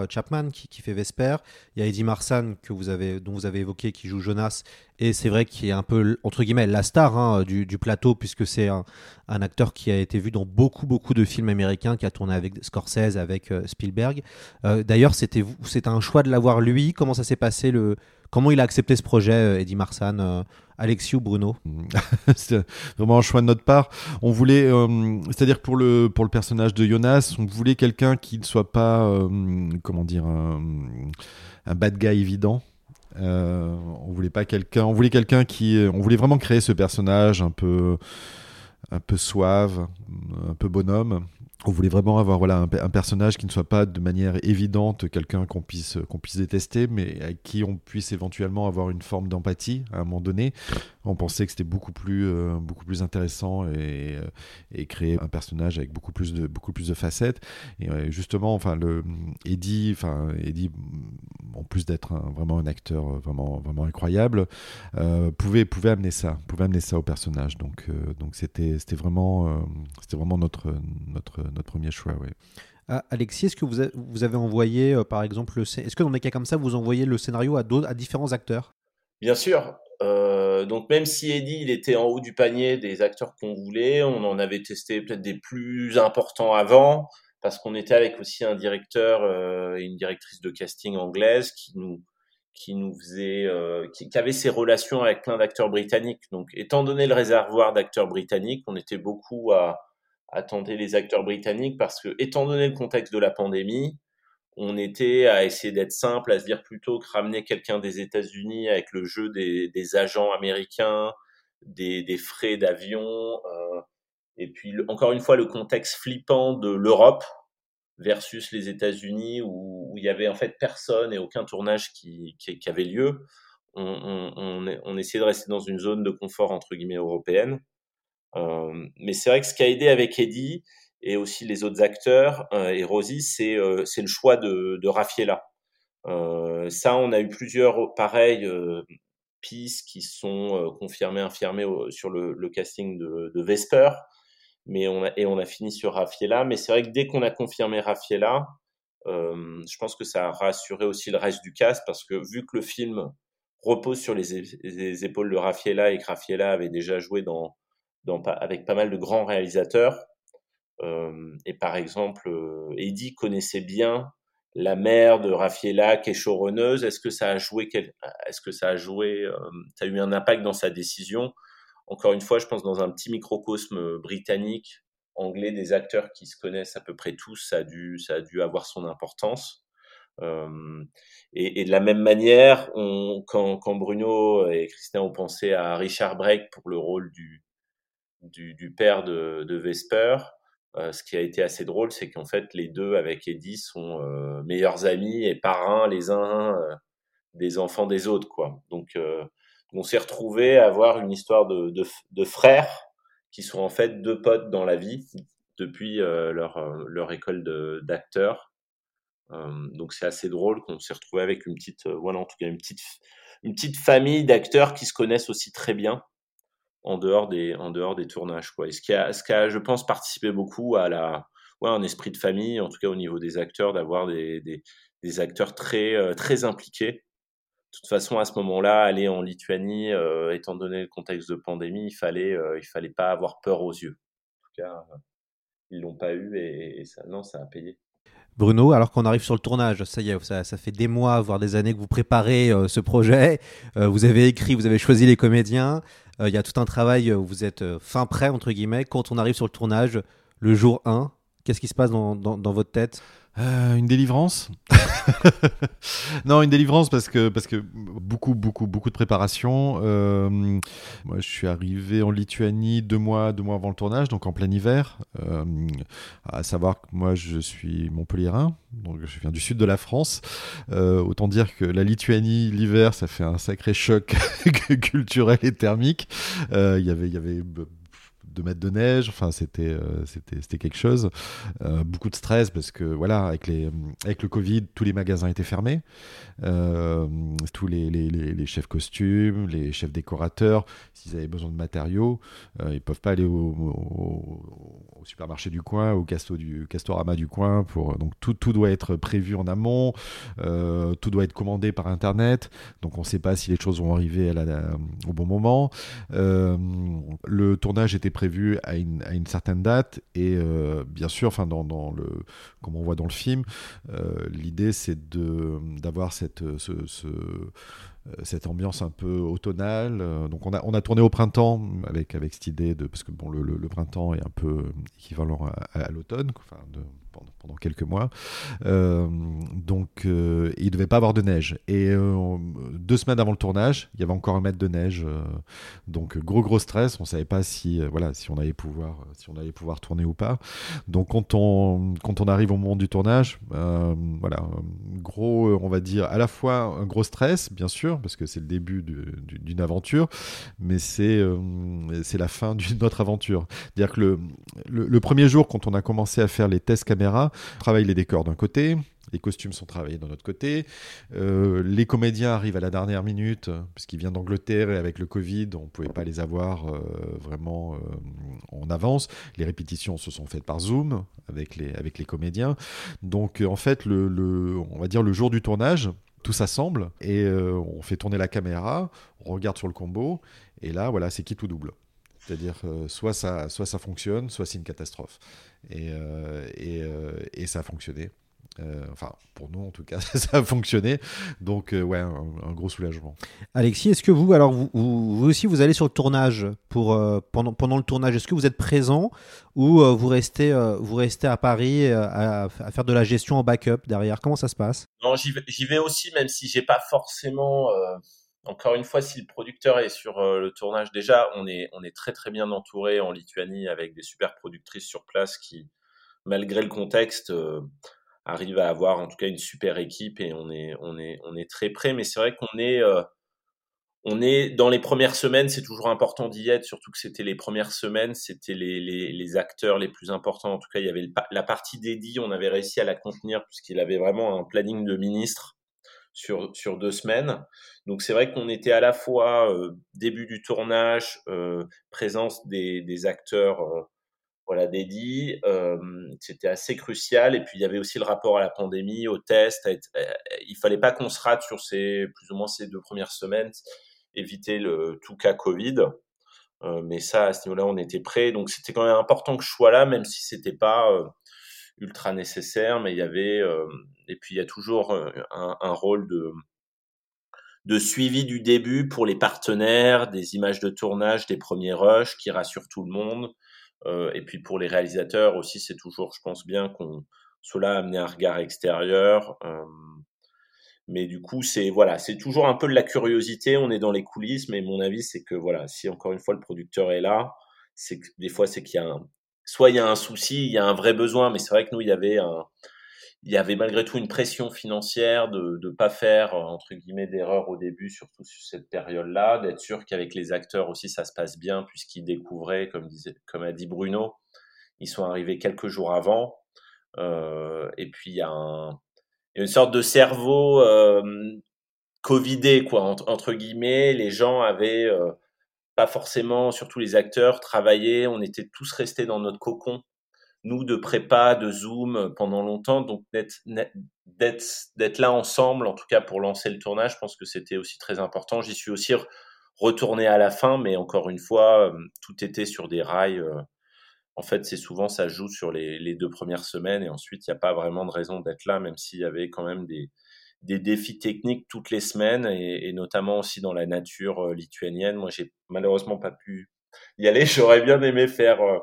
Chapman qui, qui, fait Vesper. Il y a Eddie Marsan que vous avez, dont vous avez évoqué qui joue Jonas. Et c'est vrai qu'il est un peu, entre guillemets, la star hein, du, plateau, puisque c'est un, un, acteur qui a été vu dans beaucoup, beaucoup de films américains, qui a tourné avec Scorsese, avec Spielberg. D'ailleurs, c'était un choix de l'avoir lui. Comment ça s'est passé le, Comment il a accepté ce projet, Eddie Marsan Alexis ou Bruno? [laughs] C'est vraiment un choix de notre part. On voulait, euh, c'est-à-dire pour le pour le personnage de Jonas, on voulait quelqu'un qui ne soit pas, euh, comment dire, un, bad guy évident. Euh, on voulait pas quelqu'un, on voulait quelqu'un qui, on voulait vraiment créer ce personnage un peu un peu suave, un peu bonhomme. On voulait vraiment avoir voilà, un, personnage qui ne soit pas de manière évidente quelqu'un qu'on puisse, qu'on puisse détester, mais à qui on puisse éventuellement avoir une forme d'empathie à un moment donné. On pensait que c'était beaucoup plus, euh, beaucoup plus intéressant et, euh, et, créer un personnage avec beaucoup plus de, beaucoup plus de facettes. Et euh, justement, enfin, le, Eddie, enfin, Eddie, en plus d'être vraiment un acteur vraiment, vraiment incroyable, pouvait, pouvait amener ça, pouvait amener ça au personnage. Donc, donc c'était, c'était vraiment, c'était vraiment notre, notre notre premier choix. Oui. Ah, Alexis, est-ce que vous, vous avez envoyé, euh, par exemple, est-ce que dans des cas comme ça, vous envoyez le scénario à, à différents acteurs? Bien sûr. Euh, donc même si Eddie il était en haut du panier des acteurs qu'on voulait, on en avait testé peut-être des plus importants avant parce qu'on était avec aussi un directeur euh, et une directrice de casting anglaise qui nous qui nous faisait qui, qui, avait ses relations avec plein d'acteurs britanniques. Donc étant donné le réservoir d'acteurs britanniques, on était beaucoup à attendez les acteurs britanniques parce que, étant donné le contexte de la pandémie, on était à essayer d'être simple, à se dire plutôt que ramener quelqu'un des États-Unis avec le jeu des, agents américains, des, frais d'avion, euh, et puis encore une fois le contexte flippant de l'Europe versus les États-Unis où, il y avait en fait personne et aucun tournage qui, avait lieu. On, essayait de rester dans une zone de confort entre guillemets européenne. Euh, mais c'est vrai que ce qui a aidé avec Eddie et aussi les autres acteurs euh, et Rosie, c'est euh, c'est le choix de, de ça, on a eu plusieurs pareils pistes qui sont confirmées, infirmées sur le, casting de, Vesper, mais on a, et on a fini sur Raffaella. Mais c'est vrai que dès qu'on a confirmé Raffaella, je pense que ça a rassuré aussi le reste du cast parce que vu que le film repose sur les, les épaules de Raffaella et que Raffaella avait déjà joué dans avec pas mal de grands réalisateurs. Et par exemple, euh, Eddie connaissait bien la mère de Raffaella qui est showrunneuse. Est-ce que ça a joué Est-ce que ça a joué Ça a eu un impact dans sa décision? Encore une fois, je pense dans un petit microcosme britannique, anglais, des acteurs qui se connaissent à peu près tous, ça a dû, ça a dû avoir son importance. Et, de la même manière, quand Bruno et Christian ont pensé à Richard Brake pour le rôle du, du, père de, Vesper. Euh, ce qui a été assez drôle, c'est qu'en fait, les deux avec Eddie sont euh, meilleurs amis et parrains les uns euh, des enfants des autres, quoi. Donc, on s'est retrouvé à avoir une histoire de, frères qui sont en fait deux potes dans la vie depuis leur, leur école d'acteurs. donc, c'est assez drôle qu'on s'est retrouvé avec une petite, voilà, en tout cas, une petite, une petite famille d'acteurs qui se connaissent aussi très bien en dehors des, en dehors des tournages. Quoi. Et ce qui, a, ce je pense, participé beaucoup à la, ouais, un esprit de famille, en tout cas au niveau des acteurs, d'avoir des, des, des, acteurs très, euh, très impliqués. De toute façon, à ce moment-là, aller en Lituanie, euh, étant donné le contexte de pandémie, il fallait, euh, il fallait pas avoir peur aux yeux. En tout cas, ils l'ont pas eu et, et, ça, non, ça a payé. Bruno, alors qu'on arrive sur le tournage, ça y est, ça, fait des mois, voire des années que vous préparez ce projet. vous avez écrit, vous avez choisi les comédiens. Euh, il y a tout un travail où vous êtes euh, fin prêt, entre guillemets. Quand on arrive sur le tournage, le jour 1, qu'est-ce qui se passe dans, dans, votre tête? Euh, une délivrance [laughs] Non, une délivrance parce que, parce que beaucoup, beaucoup, beaucoup de préparation. moi, je suis arrivé en Lituanie deux mois, deux mois avant le tournage, donc en plein hiver. à savoir que moi, je suis montpelliérain, donc je viens du sud de la France. Euh, autant dire que la Lituanie, l'hiver, ça fait un sacré choc [laughs] culturel et thermique. Euh, y Il y avait de mètres de neige. Enfin, c'était euh, c'était quelque chose. Euh, beaucoup de stress parce que voilà, avec les avec le Covid, tous les magasins étaient fermés. Euh, tous les, les, les, chefs costumes, les chefs décorateurs, s'ils avaient besoin de matériaux, ils peuvent pas aller au, au, supermarché du coin, au casto du Castorama du coin. Pour donc tout tout doit être prévu en amont. tout doit être commandé par internet. Donc on ne sait pas si les choses vont arriver au bon moment. le tournage était prévu vu à une, à une certaine date. Et euh, bien sûr, enfin, dans, dans, le, comme on voit dans le film, euh, l'idée c'est d'avoir cette, ce, euh, cette ambiance un peu automnale. Donc on a, on a tourné au printemps avec, avec cette idée de... Parce que bon, le, le, printemps est un peu équivalent à, l'automne, enfin, pendant, pendant quelques mois. Euh, donc, euh, il devait pas avoir de neige. Et euh, deux semaines avant le tournage, il y avait encore un mètre de neige. donc, gros, gros stress. On savait pas si, voilà, si on allait pouvoir, si on allait pouvoir tourner ou pas. Donc, quand on, quand on arrive au moment du tournage, voilà, gros, on va dire, à la fois un gros stress, bien sûr, parce que c'est le début d'une aventure, mais c'est c'est la fin [laughs] d'une autre aventure. C'est-à-dire que le, le, le premier jour, quand on a commencé à faire les tests caméra, on travaille les décors d'un côté, les costumes sont travaillés d'un autre côté, euh, les comédiens arrivent à la dernière minute, euh, puisqu'ils viennent d'Angleterre et avec le Covid, on ne pouvait pas les avoir euh, vraiment en avance. Les répétitions se sont faites par Zoom avec les, avec les comédiens. Donc en fait, le, le- on va dire le jour du tournage, tout s'assemble et on fait tourner la caméra, on regarde sur le combo, et là, voilà, c'est qui tout double. C'est-à-dire, euh, soit, ça, soit ça fonctionne, soit c'est une catastrophe. Et, euh, et, euh, et ça a fonctionné. Euh, enfin, pour nous, en tout cas, [laughs] ça a fonctionné. Donc, euh, ouais, un, un gros soulagement. Alexis, est-ce que vous, alors vous, vous, vous aussi, vous allez sur le tournage pour euh, pendant pendant le tournage, est-ce que vous êtes présent ou euh, vous restez euh, vous restez à Paris euh, à, à faire de la gestion en backup derrière? Comment ça se passe? Non, j'y vais, j'y vais aussi, même si j'ai pas forcément. Encore une fois, si le producteur est sur euh, le tournage, déjà, on est, très très bien entouré en Lituanie avec des super productrices sur place qui, malgré le contexte, euh, arrivent à avoir en tout cas une super équipe et on est, très prêt. Mais c'est vrai qu'on est, euh, est dans les premières semaines, c'est toujours important d'y être, surtout que c'était les premières semaines, c'était les, acteurs les plus importants. En tout cas, il y avait la partie d'Eddie, on avait réussi à la contenir puisqu'il avait vraiment un planning de ministre sur, sur deux semaines. Donc c'est vrai qu'on était à la fois euh, début du tournage, euh, présence des, des acteurs euh, voilà, euh, c'était assez crucial. Et puis il y avait aussi le rapport à la pandémie, aux tests. être- il fallait pas qu'on se rate sur ces plus ou moins ces deux premières semaines, éviter le tout cas Covid. Mais ça, à ce niveau-là, on était prêt. Donc c'était quand même important que je sois là, même si c'était pas ultra nécessaire. Mais il y avait euh, et puis il y a toujours euh, un, un rôle de de suivi du début pour les partenaires, des images de tournage, des premiers rushs qui rassurent tout le monde. Euh, et puis pour les réalisateurs aussi, c'est toujours, je pense bien qu'on là amener un regard extérieur. Euh, mais du coup, c'est voilà, c'est toujours un peu de la curiosité. On est dans les coulisses, mais mon avis, c'est que voilà, si encore une fois le producteur est là, c'est des fois c'est qu'il y a un, soit il y a un souci, il y a un vrai besoin, mais c'est vrai que nous il y avait un, il y avait malgré tout une pression financière de ne pas faire euh, entre guillemets d'erreur au début, surtout sur cette période-là, d'être sûr qu'avec les acteurs aussi ça se passe bien puisqu'ils découvraient, comme disait, comme a dit Bruno, ils sont arrivés quelques jours avant. Euh, et puis il y a un, une sorte de cerveau euh, covidé quoi entre, entre guillemets. Les gens avaient euh, pas forcément, surtout les acteurs, travaillé. On était tous restés dans notre cocon nous de prépa, de Zoom pendant longtemps, donc d'être là ensemble, en tout cas pour lancer le tournage, je pense que c'était aussi très important. J'y suis aussi re- retourné à la fin, mais encore une fois, euh, tout était sur des rails. euh. En fait, c'est souvent ça joue sur les, les deux premières semaines et ensuite il n'y a pas vraiment de raison d'être là, même s'il y avait quand même des des défis techniques toutes les semaines et, notamment aussi dans la nature euh, lituanienne. Moi, j'ai malheureusement pas pu y aller. [laughs] J'aurais bien aimé faire, euh,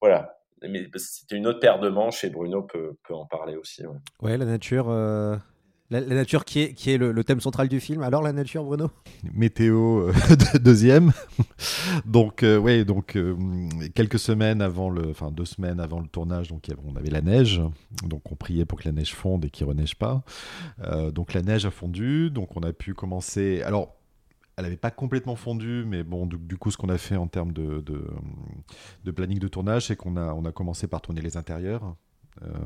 voilà, mais c'était une autre paire de manches et Bruno peut, peut en parler aussi. ouais. Ouais, la nature, euh, la, nature qui est, qui est le, thème central du film. Alors la nature, Bruno? Météo euh, [laughs] de- deuxième. donc euh, donc euh, quelques semaines avant le, enfin deux semaines avant le tournage, donc on avait la neige, donc on priait pour que la neige fonde et qu'il reneige pas. Euh, donc la neige a fondu, donc on a pu commencer. Alors elle n'avait pas complètement fondu, mais bon, du, coup, ce qu'on a fait en termes de, de, de planning de tournage, c'est qu'on a, on a commencé par tourner les intérieurs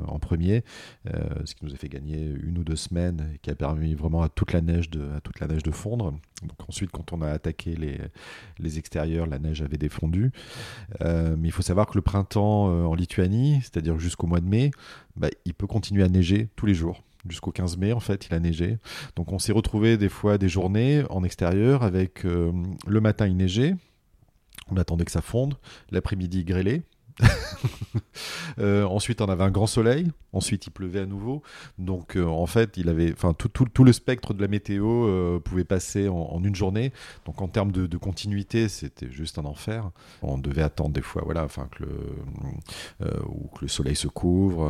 en premier, euh, ce qui nous a fait gagner une ou deux semaines et qui a permis vraiment à toute la neige de, à toute la neige de fondre. Donc ensuite, quand on a attaqué les, les extérieurs, la neige avait défondu. Euh, mais il faut savoir que le printemps euh, en Lituanie, c'est-à-dire jusqu'au mois de mai, bah, il peut continuer à neiger tous les jours. Jusqu'au 15 mai, en fait, il a neigé. Donc on s'est retrouvé des fois des journées en extérieur avec euh, le matin il neigeait, on attendait que ça fonde, l'après-midi grêlait, [laughs] Euh, ensuite, on avait un grand soleil. Ensuite, il pleuvait à nouveau. Donc, euh, en fait, il avait, enfin, tout, le spectre de la météo euh, pouvait passer en, une journée. Donc, en termes de, continuité, c'était juste un enfer. On devait attendre des fois, voilà, enfin, que le, ou que le soleil se couvre,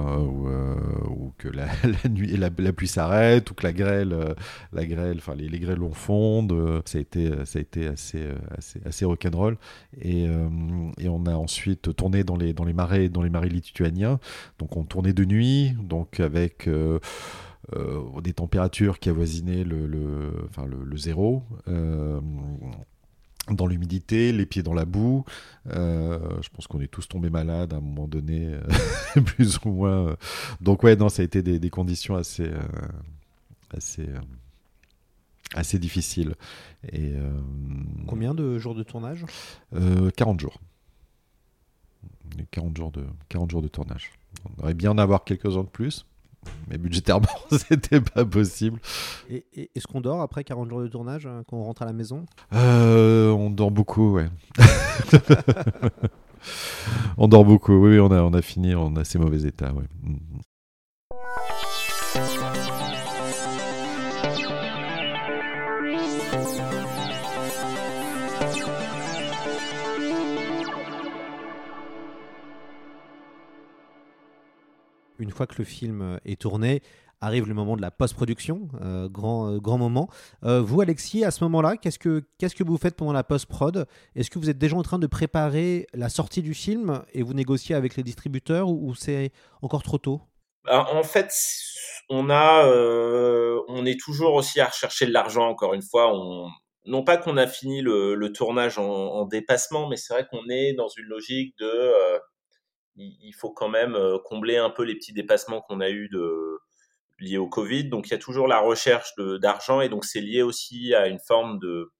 ou, que [laughs] la, nuit, la, la pluie s'arrête, ou que la grêle, la grêle, enfin, les, les grêlons fondent. Ça a été, ça a été assez, assez, assez rock'n'roll. Et on a ensuite tourné dans les, dans les marais, dans les marais lituaniens. Donc, on tournait de nuit, donc avec euh, euh, des températures qui avoisinaient le, le, enfin le, le zéro. Euh, dans l'humidité, les pieds dans la boue. Euh, je pense qu'on est tous tombés malades à un moment donné, euh, [laughs] plus ou moins. Donc ouais, non, ça a été des, des conditions assez, euh, assez, assez difficiles. Et, Combien de jours de tournage? 40 jours. 40 jours de, 40 jours de tournage. On aurait bien en avoir quelques-uns de plus, mais budgétairement, [laughs] c'était pas possible. Et, et est-ce qu'on dort après 40 jours de tournage, hein, quand on rentre à la maison? Euh, On dort beaucoup, ouais. [laughs] on dort beaucoup, oui, on a, on a fini en assez mauvais état, ouais. Une fois que le film est tourné, arrive le moment de la post-production, euh, grand, euh, grand moment. Euh, vous, Alexis, à ce moment-là, qu'est-ce que, qu'est-ce que vous faites pendant la post-prod? Est-ce que vous êtes déjà en train de préparer la sortie du film et vous négociez avec les distributeurs ou, c'est encore trop tôt? En fait, on, a, on est toujours aussi à rechercher de l'argent, encore une fois. On, non pas qu'on a fini le, tournage en, dépassement, mais c'est vrai qu'on est dans une logique de il faut quand même combler un peu les petits dépassements qu'on a eu liés au Covid. Donc il y a toujours la recherche d'argent et donc c'est lié aussi à une forme de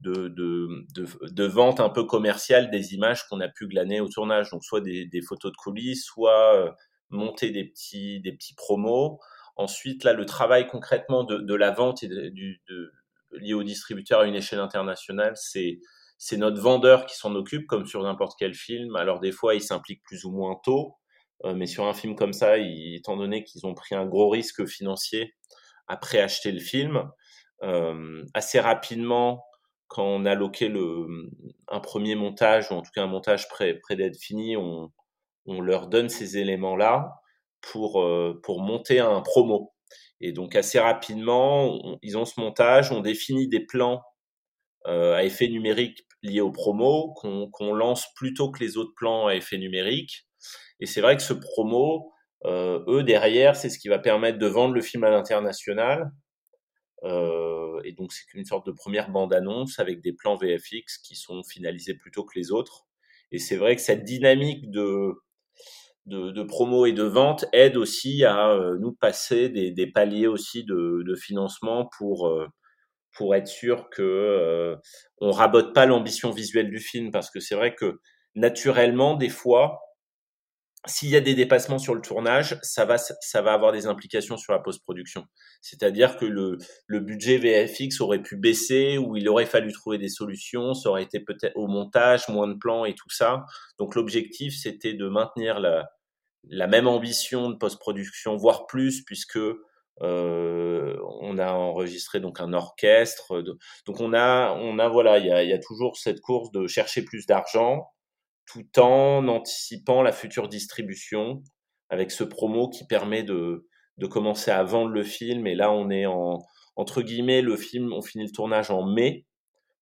de, de, de, vente un peu commerciale des images qu'on a pu glaner au tournage. Donc soit des, photos de coulisses, soit euh, monter des petits, des petits promos. Ensuite, là, le travail concrètement de, la vente et du, lié au distributeur à une échelle internationale, c'est c'est notre vendeur qui s'en occupe, comme sur n'importe quel film. Alors des fois, il s'implique plus ou moins tôt, euh, mais sur un film comme ça, étant donné qu'ils ont pris un gros risque financier après acheter le film, euh, assez rapidement, quand on a loqué le, un premier montage, ou en tout cas un montage près, près d'être fini, on, on leur donne ces éléments-là pour, euh, pour monter un promo. Et donc assez rapidement, ils ont ce montage, on définit des plans à effet numérique liés aux promos qu'on qu lance plutôt que les autres plans à effet numérique. Et c'est vrai que ce promo, euh, eux derrière, c'est ce qui va permettre de vendre le film à l'international. Euh, et donc c'est une sorte de première bande-annonce avec des plans VFX qui sont finalisés plutôt que les autres. Et c'est vrai que cette dynamique de, de, de, promo et de vente aide aussi à euh, nous passer des, des, paliers aussi de, de financement pour euh, pour être sûr que euh, on rabote pas l'ambition visuelle du film parce que c'est vrai que naturellement des fois s'il y a des dépassements sur le tournage, ça va, ça va avoir des implications sur la post-production. C'est-à-dire que le, le budget VFX aurait pu baisser ou il aurait fallu trouver des solutions. Ça aurait été peut-être au montage, moins de plans et tout ça. Donc l'objectif, c'était de maintenir la, la même ambition de post-production, voire plus, puisque euh, on a enregistré donc un orchestre. Donc on a, on a voilà, il y a, y a toujours cette course de chercher plus d'argent tout en anticipant la future distribution avec ce promo qui permet de, de commencer à vendre le film. Et là, on est en, entre guillemets, le film, on finit le tournage en mai.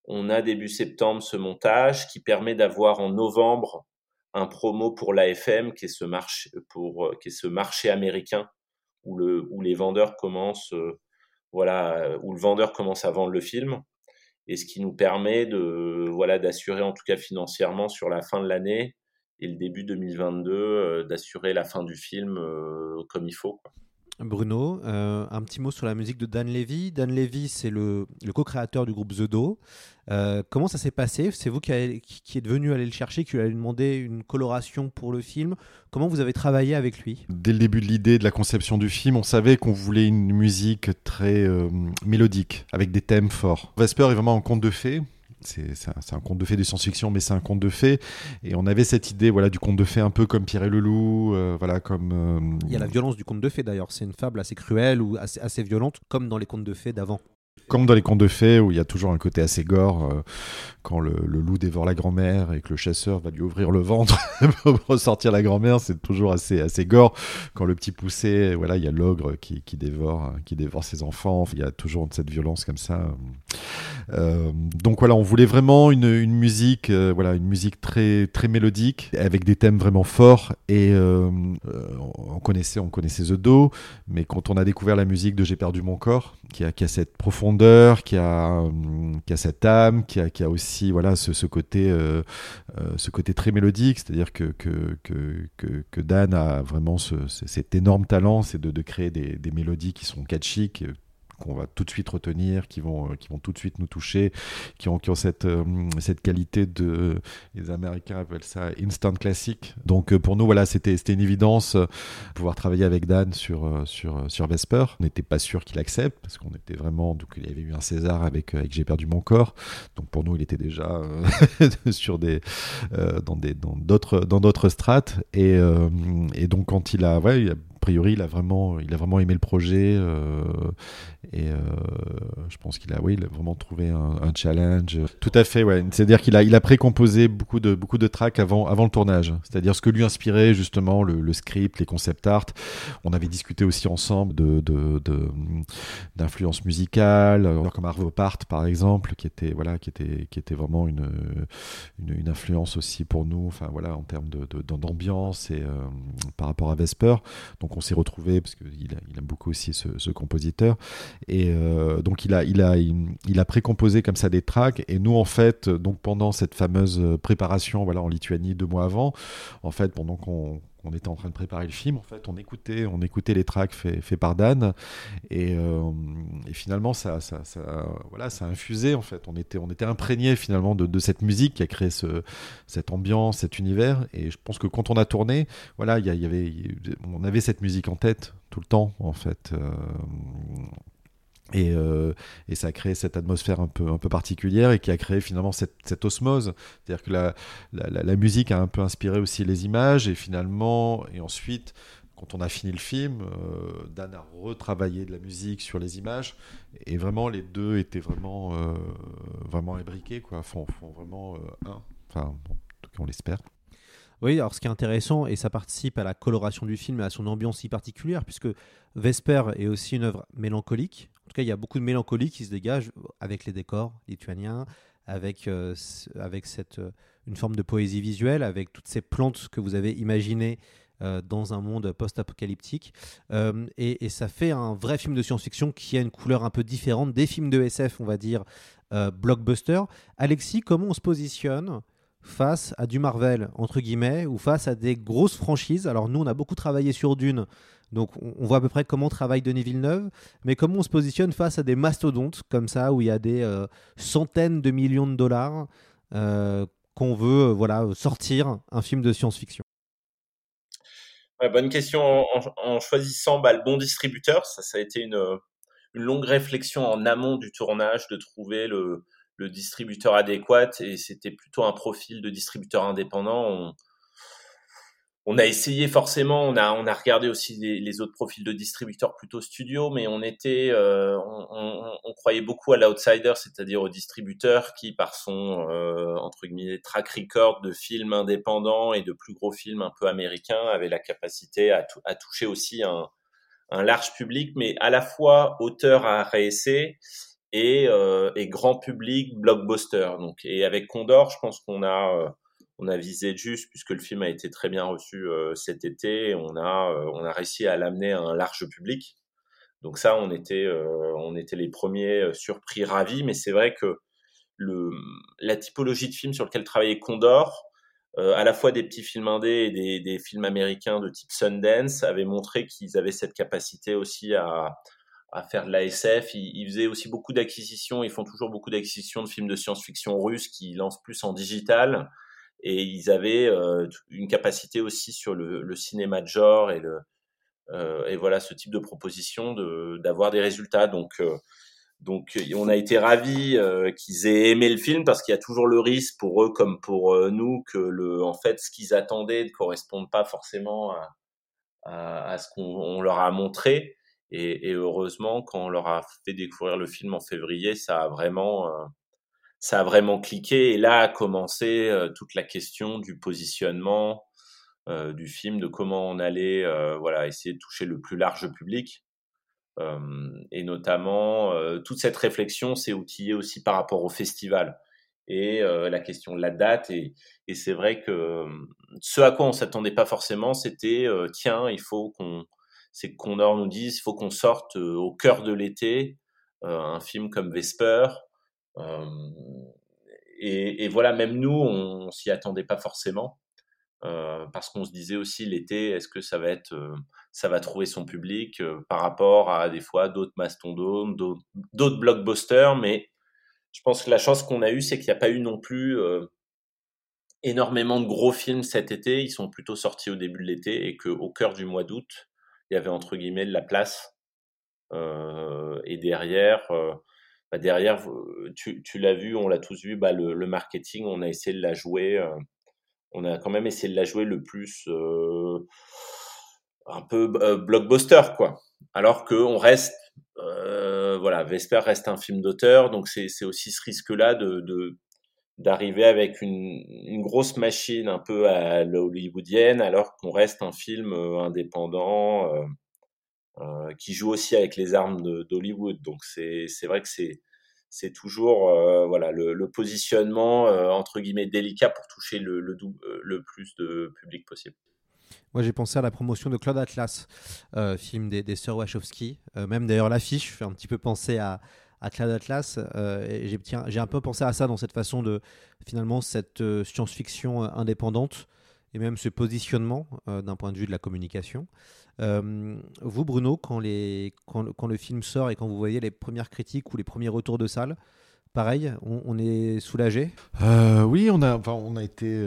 On a début septembre ce montage qui permet d'avoir en novembre un promo pour l'AFM qui est ce marché, pour, qui est ce marché américain où le, où les vendeurs commencent, euh, voilà, où le vendeur commence à vendre le film et ce qui nous permet de voilà d'assurer en tout cas financièrement sur la fin de l'année et le début 2022 euh, d'assurer la fin du film euh, comme il faut. Quoi. Bruno, euh, un petit mot sur la musique de Dan Levy. Dan Levy, c'est le, co-créateur du groupe The Do. Euh, comment ça s'est passé? C'est vous qui, a, qui, êtes venu aller le chercher, qui lui avez demandé une coloration pour le film. Comment vous avez travaillé avec lui? Dès le début de l'idée, de la conception du film, on savait qu'on voulait une musique très euh, mélodique, avec des thèmes forts. Vesper est vraiment un conte de fées. C'est un, un, conte de fées de science-fiction, mais c'est un conte de fées. Et on avait cette idée voilà, du conte de fées un peu comme Pierre et le Loup. Euh, voilà, comme, euh, Il y a la violence du conte de fées d'ailleurs. C'est une fable assez cruelle ou assez, assez violente, comme dans les contes de fées d'avant. Comme dans les contes de fées où il y a toujours un côté assez gore, euh, quand le, le, loup dévore la grand-mère et que le chasseur va lui ouvrir le ventre [laughs] pour ressortir la grand-mère, c'est toujours assez, assez gore. Quand le petit poussé, voilà, il y a l'ogre qui, qui, dévore, qui dévore ses enfants, il y a toujours cette violence comme ça. Euh, donc voilà, on voulait vraiment une, musique, euh, voilà, une musique très, très mélodique, avec des thèmes vraiment forts. Et euh, on connaissait, on connaissait The Do, mais quand on a découvert la musique de J'ai perdu mon corps, qui a, cette profondeur, qui a, qui a cette âme, qui a, qui a aussi voilà ce, côté, ce côté très mélodique, c'est-à-dire que, que, que, que, Dan a vraiment ce, cet énorme talent, c'est de, de, créer des, des, mélodies qui sont catchy, qu'on va tout de suite retenir, qui vont, qui vont tout de suite nous toucher, qui ont, qui ont cette, euh, cette qualité de. Les Américains appellent ça instant classique. Donc euh, pour nous, voilà, c'était une évidence euh, pouvoir travailler avec Dan sur, euh, sur, sur Vesper. On n'était pas sûr qu'il accepte, parce qu'on était vraiment. Donc il y avait eu un César avec, avec J'ai perdu mon corps. Donc pour nous, il était déjà [laughs] sur des, dans d'autres dans strates. Et, et donc quand il a. Ouais, a priori, il a vraiment, il a vraiment aimé le projet euh, et euh, je pense qu'il a, oui, il a vraiment trouvé un, challenge. Tout à fait, ouais. C'est-à-dire qu'il a, il a précomposé beaucoup de, beaucoup de tracks avant, avant le tournage. C'est-à-dire ce que lui inspirait justement le, le, script, les concept art. On avait discuté aussi ensemble de, de, d'influences musicales, comme Arvo Part par exemple, qui était, voilà, qui était, qui était vraiment une, une, influence aussi pour nous. Enfin voilà, en termes de, d'ambiance et euh, par rapport à Vesper. Donc on s'est retrouvé parce qu'il il aime beaucoup aussi ce, ce compositeur et euh, donc il a il a il, a précomposé comme ça des tracks et nous en fait donc pendant cette fameuse préparation voilà en Lituanie deux mois avant en fait pendant qu'on on était en train de préparer le film, en fait, on écoutait, on écoutait les tracks faits fait par Dan, et, euh, et finalement, ça, ça, voilà, ça a infusé, en fait. On était, on était imprégné finalement de, de, cette musique qui a créé ce, cette ambiance, cet univers, et je pense que quand on a tourné, voilà, il y, avait, on avait cette musique en tête tout le temps, en fait. Euh, et, euh, et, ça a créé cette atmosphère un peu, particulière et qui a créé finalement cette, osmose. C'est-à-dire que la, musique a un peu inspiré aussi les images et finalement, et ensuite, quand on a fini le film, euh, Dan a retravaillé de la musique sur les images et vraiment les deux étaient vraiment, euh, vraiment imbriqués, quoi, font, font vraiment euh, un. Enfin, en tout cas, on l'espère. Oui, alors ce qui est intéressant, et ça participe à la coloration du film et à son ambiance si particulière, puisque Vesper est aussi une œuvre mélancolique. En tout cas, il y a beaucoup de mélancolie qui se dégage avec les décors lituaniens, avec, euh, avec cette, euh, une forme de poésie visuelle, avec toutes ces plantes que vous avez imaginées euh, dans un monde post-apocalyptique. Et, ça fait un vrai film de science-fiction qui a une couleur un peu différente des films de SF, on va dire, blockbuster. Alexis, comment on se positionne face à du Marvel, entre guillemets, ou face à des grosses franchises. Alors nous, on a beaucoup travaillé sur Dune, donc on voit à peu près comment travaille Denis Villeneuve, mais comment on se positionne face à des mastodontes comme ça, où il y a des euh, centaines de millions de dollars euh, qu'on veut euh, voilà, sortir un film de science-fiction. Bonne question. En, choisissant bah, le bon distributeur, ça, a été une longue réflexion en amont du tournage de trouver le, le distributeur adéquat et c'était plutôt un profil de distributeur indépendant. On, a essayé forcément, on a on a regardé aussi les, autres profils de distributeurs plutôt studio, mais on était euh, on, croyait beaucoup à l'outsider, c'est-à-dire au distributeur qui par son euh, entre guillemets track record de films indépendants et de plus gros films un peu américains avait la capacité à, toucher aussi un, un large public, mais à la fois auteur à réessayer et, euh, et grand public blockbuster. Donc, et avec Condor, je pense qu'on a euh, on a visé juste puisque le film a été très bien reçu euh, cet été. On a on a réussi à l'amener à un large public. Donc ça, on était on était les premiers surpris, ravis. Mais c'est vrai que le la typologie de film sur lequel travaillait Condor, à la fois des petits films indés et des, des films américains de type Sundance, avaient montré qu'ils avaient cette capacité aussi à à faire de la SF. Ils, ils faisaient aussi beaucoup d'acquisitions. Ils font toujours beaucoup d'acquisitions de films de science-fiction russes qui lancent plus en digital. Et ils avaient euh, une capacité aussi sur le, le, cinéma de genre et le euh, et voilà ce type de proposition de d'avoir des résultats. Donc euh, Donc on a été ravis qu'ils aient aimé le film parce qu'il y a toujours le risque pour eux comme pour nous que le en fait ce qu'ils attendaient ne corresponde pas forcément à, à, ce qu'on leur a montré. Et, heureusement, quand on leur a fait découvrir le film en février, ça a vraiment, euh, ça a vraiment cliqué. Et là a commencé euh, toute la question du positionnement euh, du film, de comment on allait, voilà, essayer de toucher le plus large public. et notamment, toute cette réflexion s'est outillée aussi par rapport au festival et la question de la date. Et, et c'est vrai que ce à quoi on s'attendait pas forcément, c'était tiens, il faut qu'on c'est qu'on nous dise, faut qu'on sorte au cœur de l'été un film comme Vesper. Et, et, voilà, même nous, on, s'y attendait pas forcément. parce qu'on se disait aussi l'été, est-ce que ça va être, ça va trouver son public par rapport à des fois d'autres mastodontes, d'autres blockbusters, mais je pense que la chance qu'on a eue, c'est qu'il n'y a pas eu non plus énormément de gros films cet été. Ils sont plutôt sortis au début de l'été et qu'au cœur du mois d'août, il y avait entre guillemets de la place. Euh, et derrière, euh, bah derrière, tu, l'as vu, on l'a tous vu, bah le, marketing, on a essayé de la jouer. Euh, on a quand même essayé de la jouer le plus un peu blockbuster, quoi. Alors qu'on reste, voilà, Vesper reste un film d'auteur, donc c'est aussi ce risque-là de d'arriver avec une, grosse machine un peu à l'hollywoodienne alors qu'on reste un film euh, indépendant euh, euh, qui joue aussi avec les armes d'Hollywood. Donc c'est vrai que c'est toujours voilà le, positionnement entre guillemets délicat pour toucher le, plus de public possible. Moi, j'ai pensé à la promotion de Claude Atlas, film des, des sœurs Wachowski. même d'ailleurs, l'affiche fait un petit peu penser à, à Cloud Atlas. Euh, j'ai un peu pensé à ça dans cette façon de finalement cette euh, science-fiction euh, indépendante et même ce positionnement d'un point de vue de la communication. vous, Bruno, quand, le film sort et quand vous voyez les premières critiques ou les premiers retours de salle, pareil, on, est soulagé? Oui, on a, enfin, on a été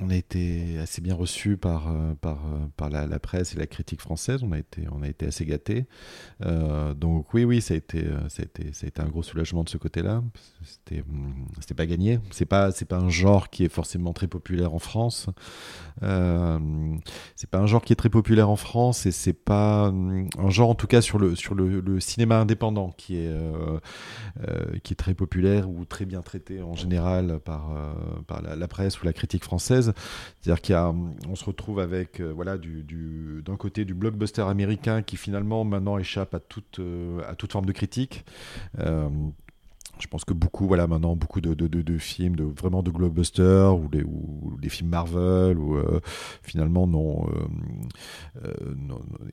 on a été assez bien reçu par, euh, par, euh, la, presse et la critique française. On a été, on a été assez gâtés. Euh, donc oui, oui, ça a, été, ça, a été, ça a été un gros soulagement de ce côté-là. C'était, c'était pas gagné. C'est pas, c'est pas un genre qui est forcément très populaire en France. Euh, c'est pas un genre qui est très populaire en France et c'est pas un genre, en tout cas, sur le, sur le, cinéma indépendant qui est, qui est très populaire ou très bien traité en général par, par la presse ou la critique française. C'est-à-dire qu'on se retrouve avec, euh, voilà, du, du, d'un côté du blockbuster américain qui finalement maintenant échappe à toute, euh, à toute forme de critique. Je pense que beaucoup, voilà, maintenant, beaucoup de, de, de, films, de, vraiment de blockbusters ou des, ou des films Marvel, ou euh, finalement non, euh, euh,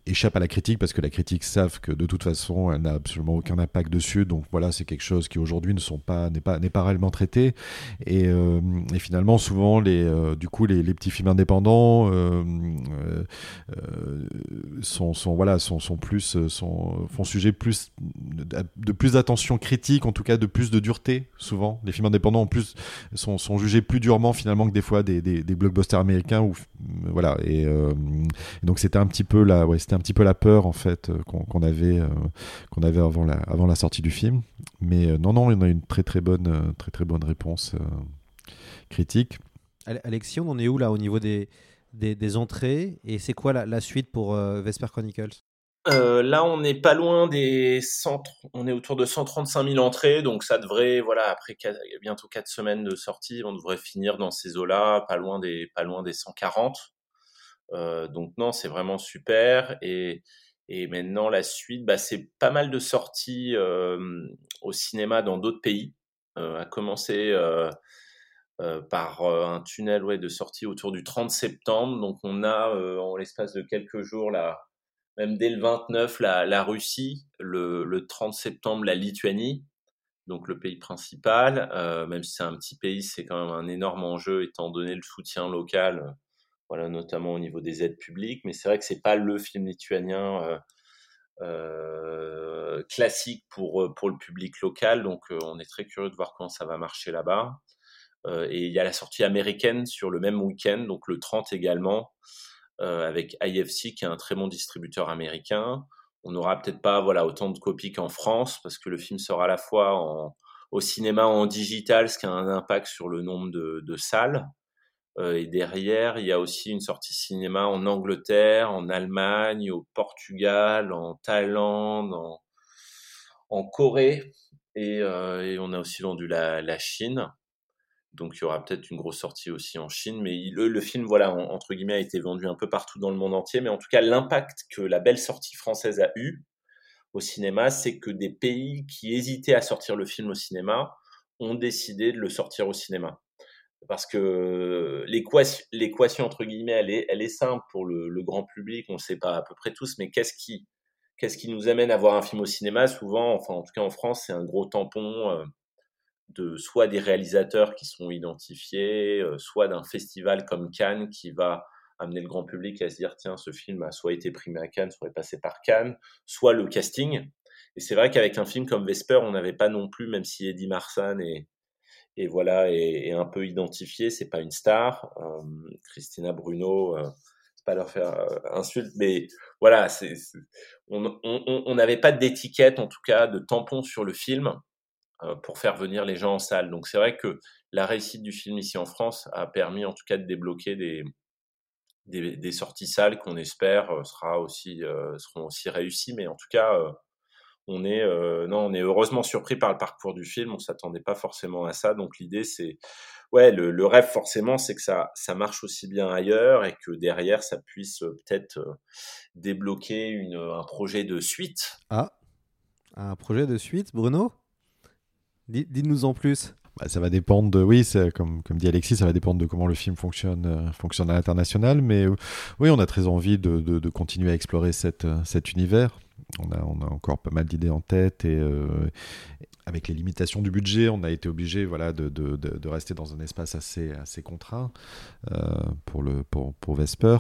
échappent à la critique parce que la critique savent que de toute façon, elle n'a absolument aucun impact dessus. Donc voilà, c'est quelque chose qui aujourd'hui ne pas, n'est pas, pas réellement traité. Et, euh, et, finalement, souvent, les, du coup, les, petits films indépendants sont, sont, voilà, sont, sont plus, sont, font sujet plus de, de plus d'attention critique, en tout cas de plus de dureté, souvent. Les films indépendants, en plus, sont, jugés plus durement, finalement, que des fois des, blockbusters américains. Où, voilà. Et, euh, et donc, c'était un, petit peu la, ouais, c'était un petit peu la peur, en fait, euh, qu'on avait, euh, qu'on avait avant, la, avant la sortie du film. Mais non, non, il y en a une très, très bonne, très, très bonne réponse critique. Alexis, on en est où, là, au niveau des, des, entrées? Et c'est quoi la, suite pour Vesper Chronicles? Euh, là, on n'est pas loin des centres. On est autour de 135 000 entrées, donc ça devrait, voilà, après bientôt quatre semaines de sortie, on devrait finir dans ces eaux-là, pas loin des, pas loin des 140. Euh, donc non, c'est vraiment super. Et, et maintenant, la suite, bah, c'est pas mal de sorties euh, au cinéma dans d'autres pays. Euh, à commencer par un tunnel ouais, de sortie autour du 30 septembre. Donc on a, en l'espace de quelques jours, là même dès le 29, la, Russie, le, le, 30 septembre, la Lituanie, donc le pays principal, euh, même si c'est un petit pays, c'est quand même un énorme enjeu étant donné le soutien local, euh, voilà, notamment au niveau des aides publiques. Mais c'est vrai que c'est pas le film lituanien euh, euh classique pour pour le public local, donc on est très curieux de voir comment ça va marcher là-bas. Et il y a la sortie américaine sur le même week-end, donc le 30 également avec IFC qui est un très bon distributeur américain. on n'aura peut-être pas voilà autant de copies qu'en France parce que le film sera à la fois en, au cinéma en digital, ce qui a un impact sur le nombre de, de salles. Euh, et derrière, il y a aussi une sortie cinéma en Angleterre, en Allemagne, au Portugal, en Thaïlande, en, en Corée. Et, euh, et, on a aussi vendu la, la Chine. Donc il y aura peut-être une grosse sortie aussi en Chine, mais le, film, voilà, entre guillemets, a été vendu un peu partout dans le monde entier. Mais en tout cas, l'impact que la belle sortie française a eu au cinéma, c'est que des pays qui hésitaient à sortir le film au cinéma ont décidé de le sortir au cinéma. Parce que l'équation, entre guillemets, elle est, simple pour le, grand public, on ne sait pas à peu près tous, mais qu'est-ce qui, qu'est-ce qui nous amène à voir un film au cinéma? Souvent, enfin en tout cas en France, c'est un gros tampon euh, de soit des réalisateurs qui sont identifiés, euh, soit d'un festival comme Cannes qui va amener le grand public à se dire tiens ce film a soit été primé à Cannes, soit est passé par Cannes, soit le casting. Et c'est vrai qu'avec un film comme Vesper, on n'avait pas non plus, même si Eddie Marsan est, et voilà est, un peu identifié, c'est pas une star. Euh, Christina Bruno, euh, c'est pas leur faire insulte, mais voilà, c'est, on n'avait pas d'étiquette en tout cas de tampon sur le film pour faire venir les gens en salle. Donc c'est vrai que la réussite du film ici en France a permis en tout cas de débloquer des, des, sorties salles qu'on espère euh, sera aussi, euh, seront aussi réussies. Mais en tout cas, euh, on est, euh, non, on est heureusement surpris par le parcours du film. On s'attendait pas forcément à ça. Donc l'idée, c'est, ouais, le, le, rêve forcément, c'est que ça, ça marche aussi bien ailleurs et que derrière, ça puisse peut-être débloquer une, un projet de suite. Ah, un projet de suite, Bruno? Dites-nous en plus. Bah, ça va dépendre de, oui, comme, comme dit Alexis, ça va dépendre de comment le film fonctionne, euh, fonctionne à l'international. Mais euh, oui, on a très envie de, de, continuer à explorer cette, cet univers. On a, on a encore pas mal d'idées en tête et, euh, avec les limitations du budget, on a été obligé voilà, de, rester dans un espace assez, contraint euh, pour, le, pour, Vesper.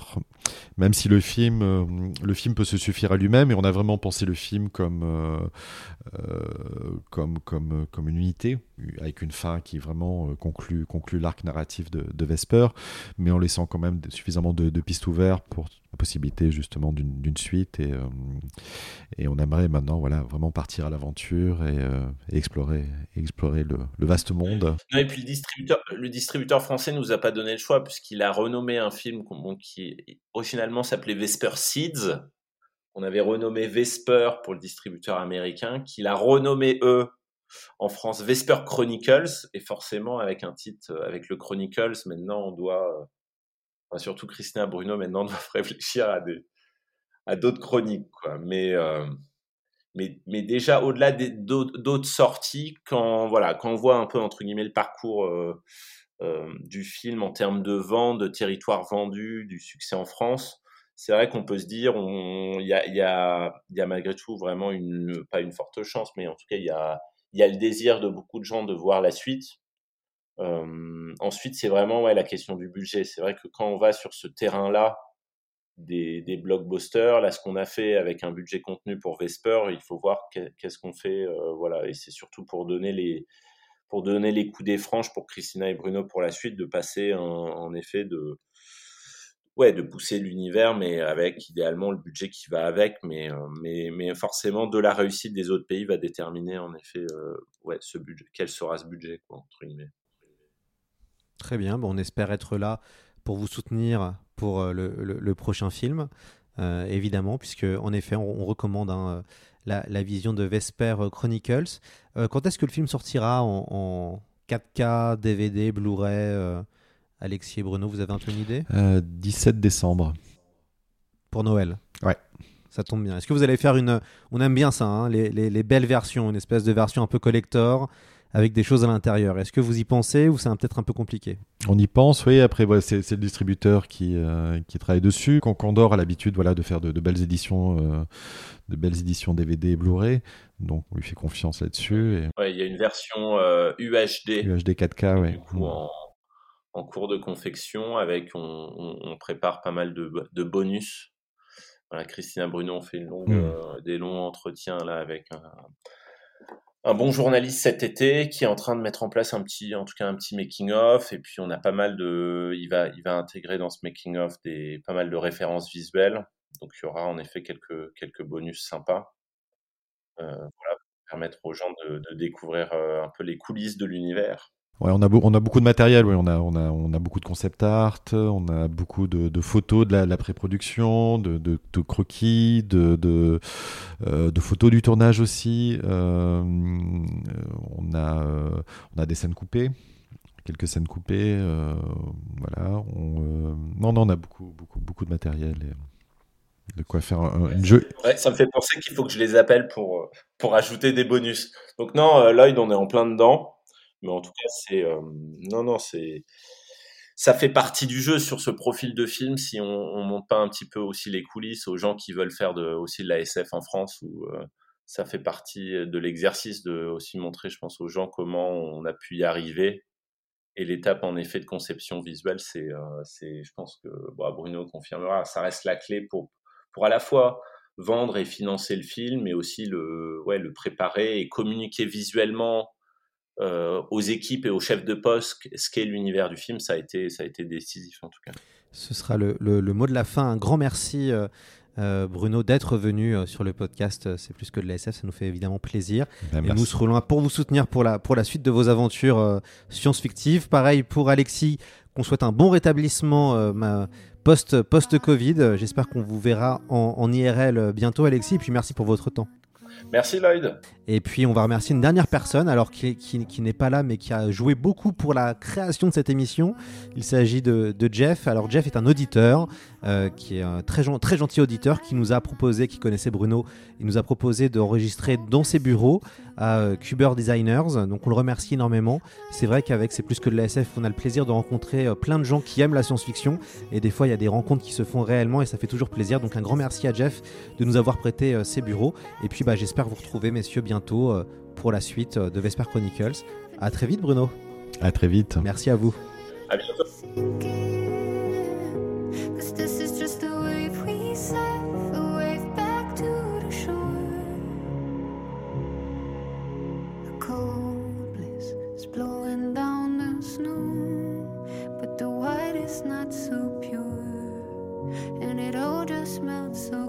Même si le film, euh, le film peut se suffire à lui-même, et on a vraiment pensé le film comme, euh, comme, comme, comme une unité, avec une fin qui vraiment conclut, conclut l'arc narratif de, Vesper, mais en laissant quand même suffisamment de, pistes ouvertes pour la possibilité justement d'une suite. Et, et on aimerait maintenant voilà, vraiment partir à l'aventure et explorer, explorer le, vaste monde. Et puis le distributeur, le distributeur français nous a pas donné le choix puisqu'il a renommé un film qui originalement s'appelait Vesper Seeds. On avait renommé Vesper pour le distributeur américain, qu'il a renommé eux en France Vesper Chronicles et forcément avec un titre avec le Chronicles maintenant on doit enfin, surtout Christina Bruno maintenant [laughs] doit réfléchir à à d'autres chroniques mais euh, mais, mais déjà au-delà d'autres sorties, quand voilà, quand on voit un peu entre guillemets le parcours euh, euh, du film en termes de vente, de territoire vendu, du succès en France, c'est vrai qu'on peut se dire, il y a, y, a, y a malgré tout vraiment une, pas une forte chance, mais en tout cas il y a, y a le désir de beaucoup de gens de voir la suite. Euh, ensuite, c'est vraiment ouais, la question du budget. C'est vrai que quand on va sur ce terrain-là, des, blockbusters. Là, ce qu'on a fait avec un budget contenu pour Vesper, il faut voir qu'est-ce qu'on fait. Euh, voilà, et c'est surtout pour donner les pour donner les coups des franches pour Christina et Bruno pour la suite, de passer en, effet de ouais de pousser l'univers, mais avec idéalement le budget qui va avec. Mais euh, mais mais forcément, de la réussite des autres pays va déterminer en effet euh, ouais ce budget, quel sera ce budget quoi. Très bien, bon, on espère être là pour vous soutenir pour euh, le, le, le prochain film, euh, évidemment, puisque en effet, on, on recommande hein, la, la, vision de Vesper Chronicles. Euh, quand est-ce que le film sortira en, en 4K, DVD, Blu-ray euh, Alexis et Bruno, vous avez un peu une idée? 17 décembre. Pour Noël? Ouais. Ça tombe bien. Est-ce que vous allez faire une... On aime bien ça, hein, les, les, les, belles versions, une espèce de version un peu collector avec des choses à l'intérieur. Est-ce que vous y pensez ou c'est peut-être un peu compliqué On y pense, oui. Après, voilà, c'est le distributeur qui, euh, qui travaille dessus. Condor a l'habitude voilà, de faire de, de belles éditions, euh, de belles éditions DVD et Blu-ray. Donc, on lui fait confiance là-dessus. Et... Ouais, il y a une version euh, UHD. UHD 4K, oui. Du coup, en, en, cours de confection, avec on, on, on prépare pas mal de, de bonus. Voilà, Christina Bruno, on fait une longue, mmh. des longs entretiens là avec un bon journaliste cet été qui est en train de mettre en place un petit, en tout cas un petit making of. Et puis on a pas mal de, il va, il va intégrer dans ce making of des pas mal de références visuelles. donc il y aura en effet quelques, quelques bonus sympas. voilà, pour permettre aux gens de, de découvrir un peu les coulisses de l'univers. On a, beaucoup de matériel, oui. on, a, beaucoup de concept art, on a beaucoup de, photos de la, la pré-production, de, croquis, euh, de, photos du tournage aussi. Euh, on, a, des scènes coupées, quelques scènes coupées. Euh, voilà. On, non, non, on a beaucoup, beaucoup, beaucoup de matériel. De quoi faire un, jeu. Ça me fait penser qu'il faut que je les appelle pour, pour ajouter des bonus. Donc non, Lloyd, on est en plein dedans. Mais en tout cas, c'est non, non, c'est ça fait partie du jeu sur ce profil de film si on, on, monte pas un petit peu aussi les coulisses aux gens qui veulent faire aussi de la SF en France ou ça fait partie de l'exercice de aussi montrer, je pense, aux gens comment on a pu y arriver. Et l'étape en effet de conception visuelle, c'est, c'est, je pense que bon, Bruno confirmera, ça reste la clé pour pour à la fois vendre et financer le film, mais aussi le ouais le préparer et communiquer visuellement euh, aux équipes et aux chefs de poste ce qu'est l'univers du film, ça a, été, ça a été décisif en tout cas. Ce sera le, le, le mot de la fin. Un grand merci. Euh, euh, Bruno, d'être venu euh, sur le podcast. C'est plus que de la SF, ça nous fait évidemment plaisir. Ben, et nous serons là pour vous soutenir pour la, pour la suite de vos aventures euh, science-fictives. Pareil pour Alexis, qu'on souhaite un bon rétablissement ma, post, post-Covid. J'espère qu'on vous verra en, en IRL bientôt, Alexis. Et puis merci pour votre temps. Merci Lloyd. Et puis on va remercier une dernière personne, alors qui, n'est pas là, mais qui a joué beaucoup pour la création de cette émission. Il s'agit de, Jeff. Alors Jeff est un auditeur, euh, qui est un très, très gentil auditeur, qui nous a proposé, qui connaissait Bruno, il nous a proposé d'enregistrer dans ses bureaux à euh, Cuber Designers. Donc on le remercie énormément. C'est vrai qu'avec C'est plus que de la SF, on a le plaisir de rencontrer euh, plein de gens qui aiment la science-fiction. Et des fois, il y a des rencontres qui se font réellement et ça fait toujours plaisir. Donc un grand merci à Jeff de nous avoir prêté ses bureaux. Et puis bah, j'espère vous retrouver, messieurs, bientôt pour la suite de Vesper Chronicles. À très vite, Bruno. À très vite. Merci à vous. À bientôt. not so pure, and it all just melts so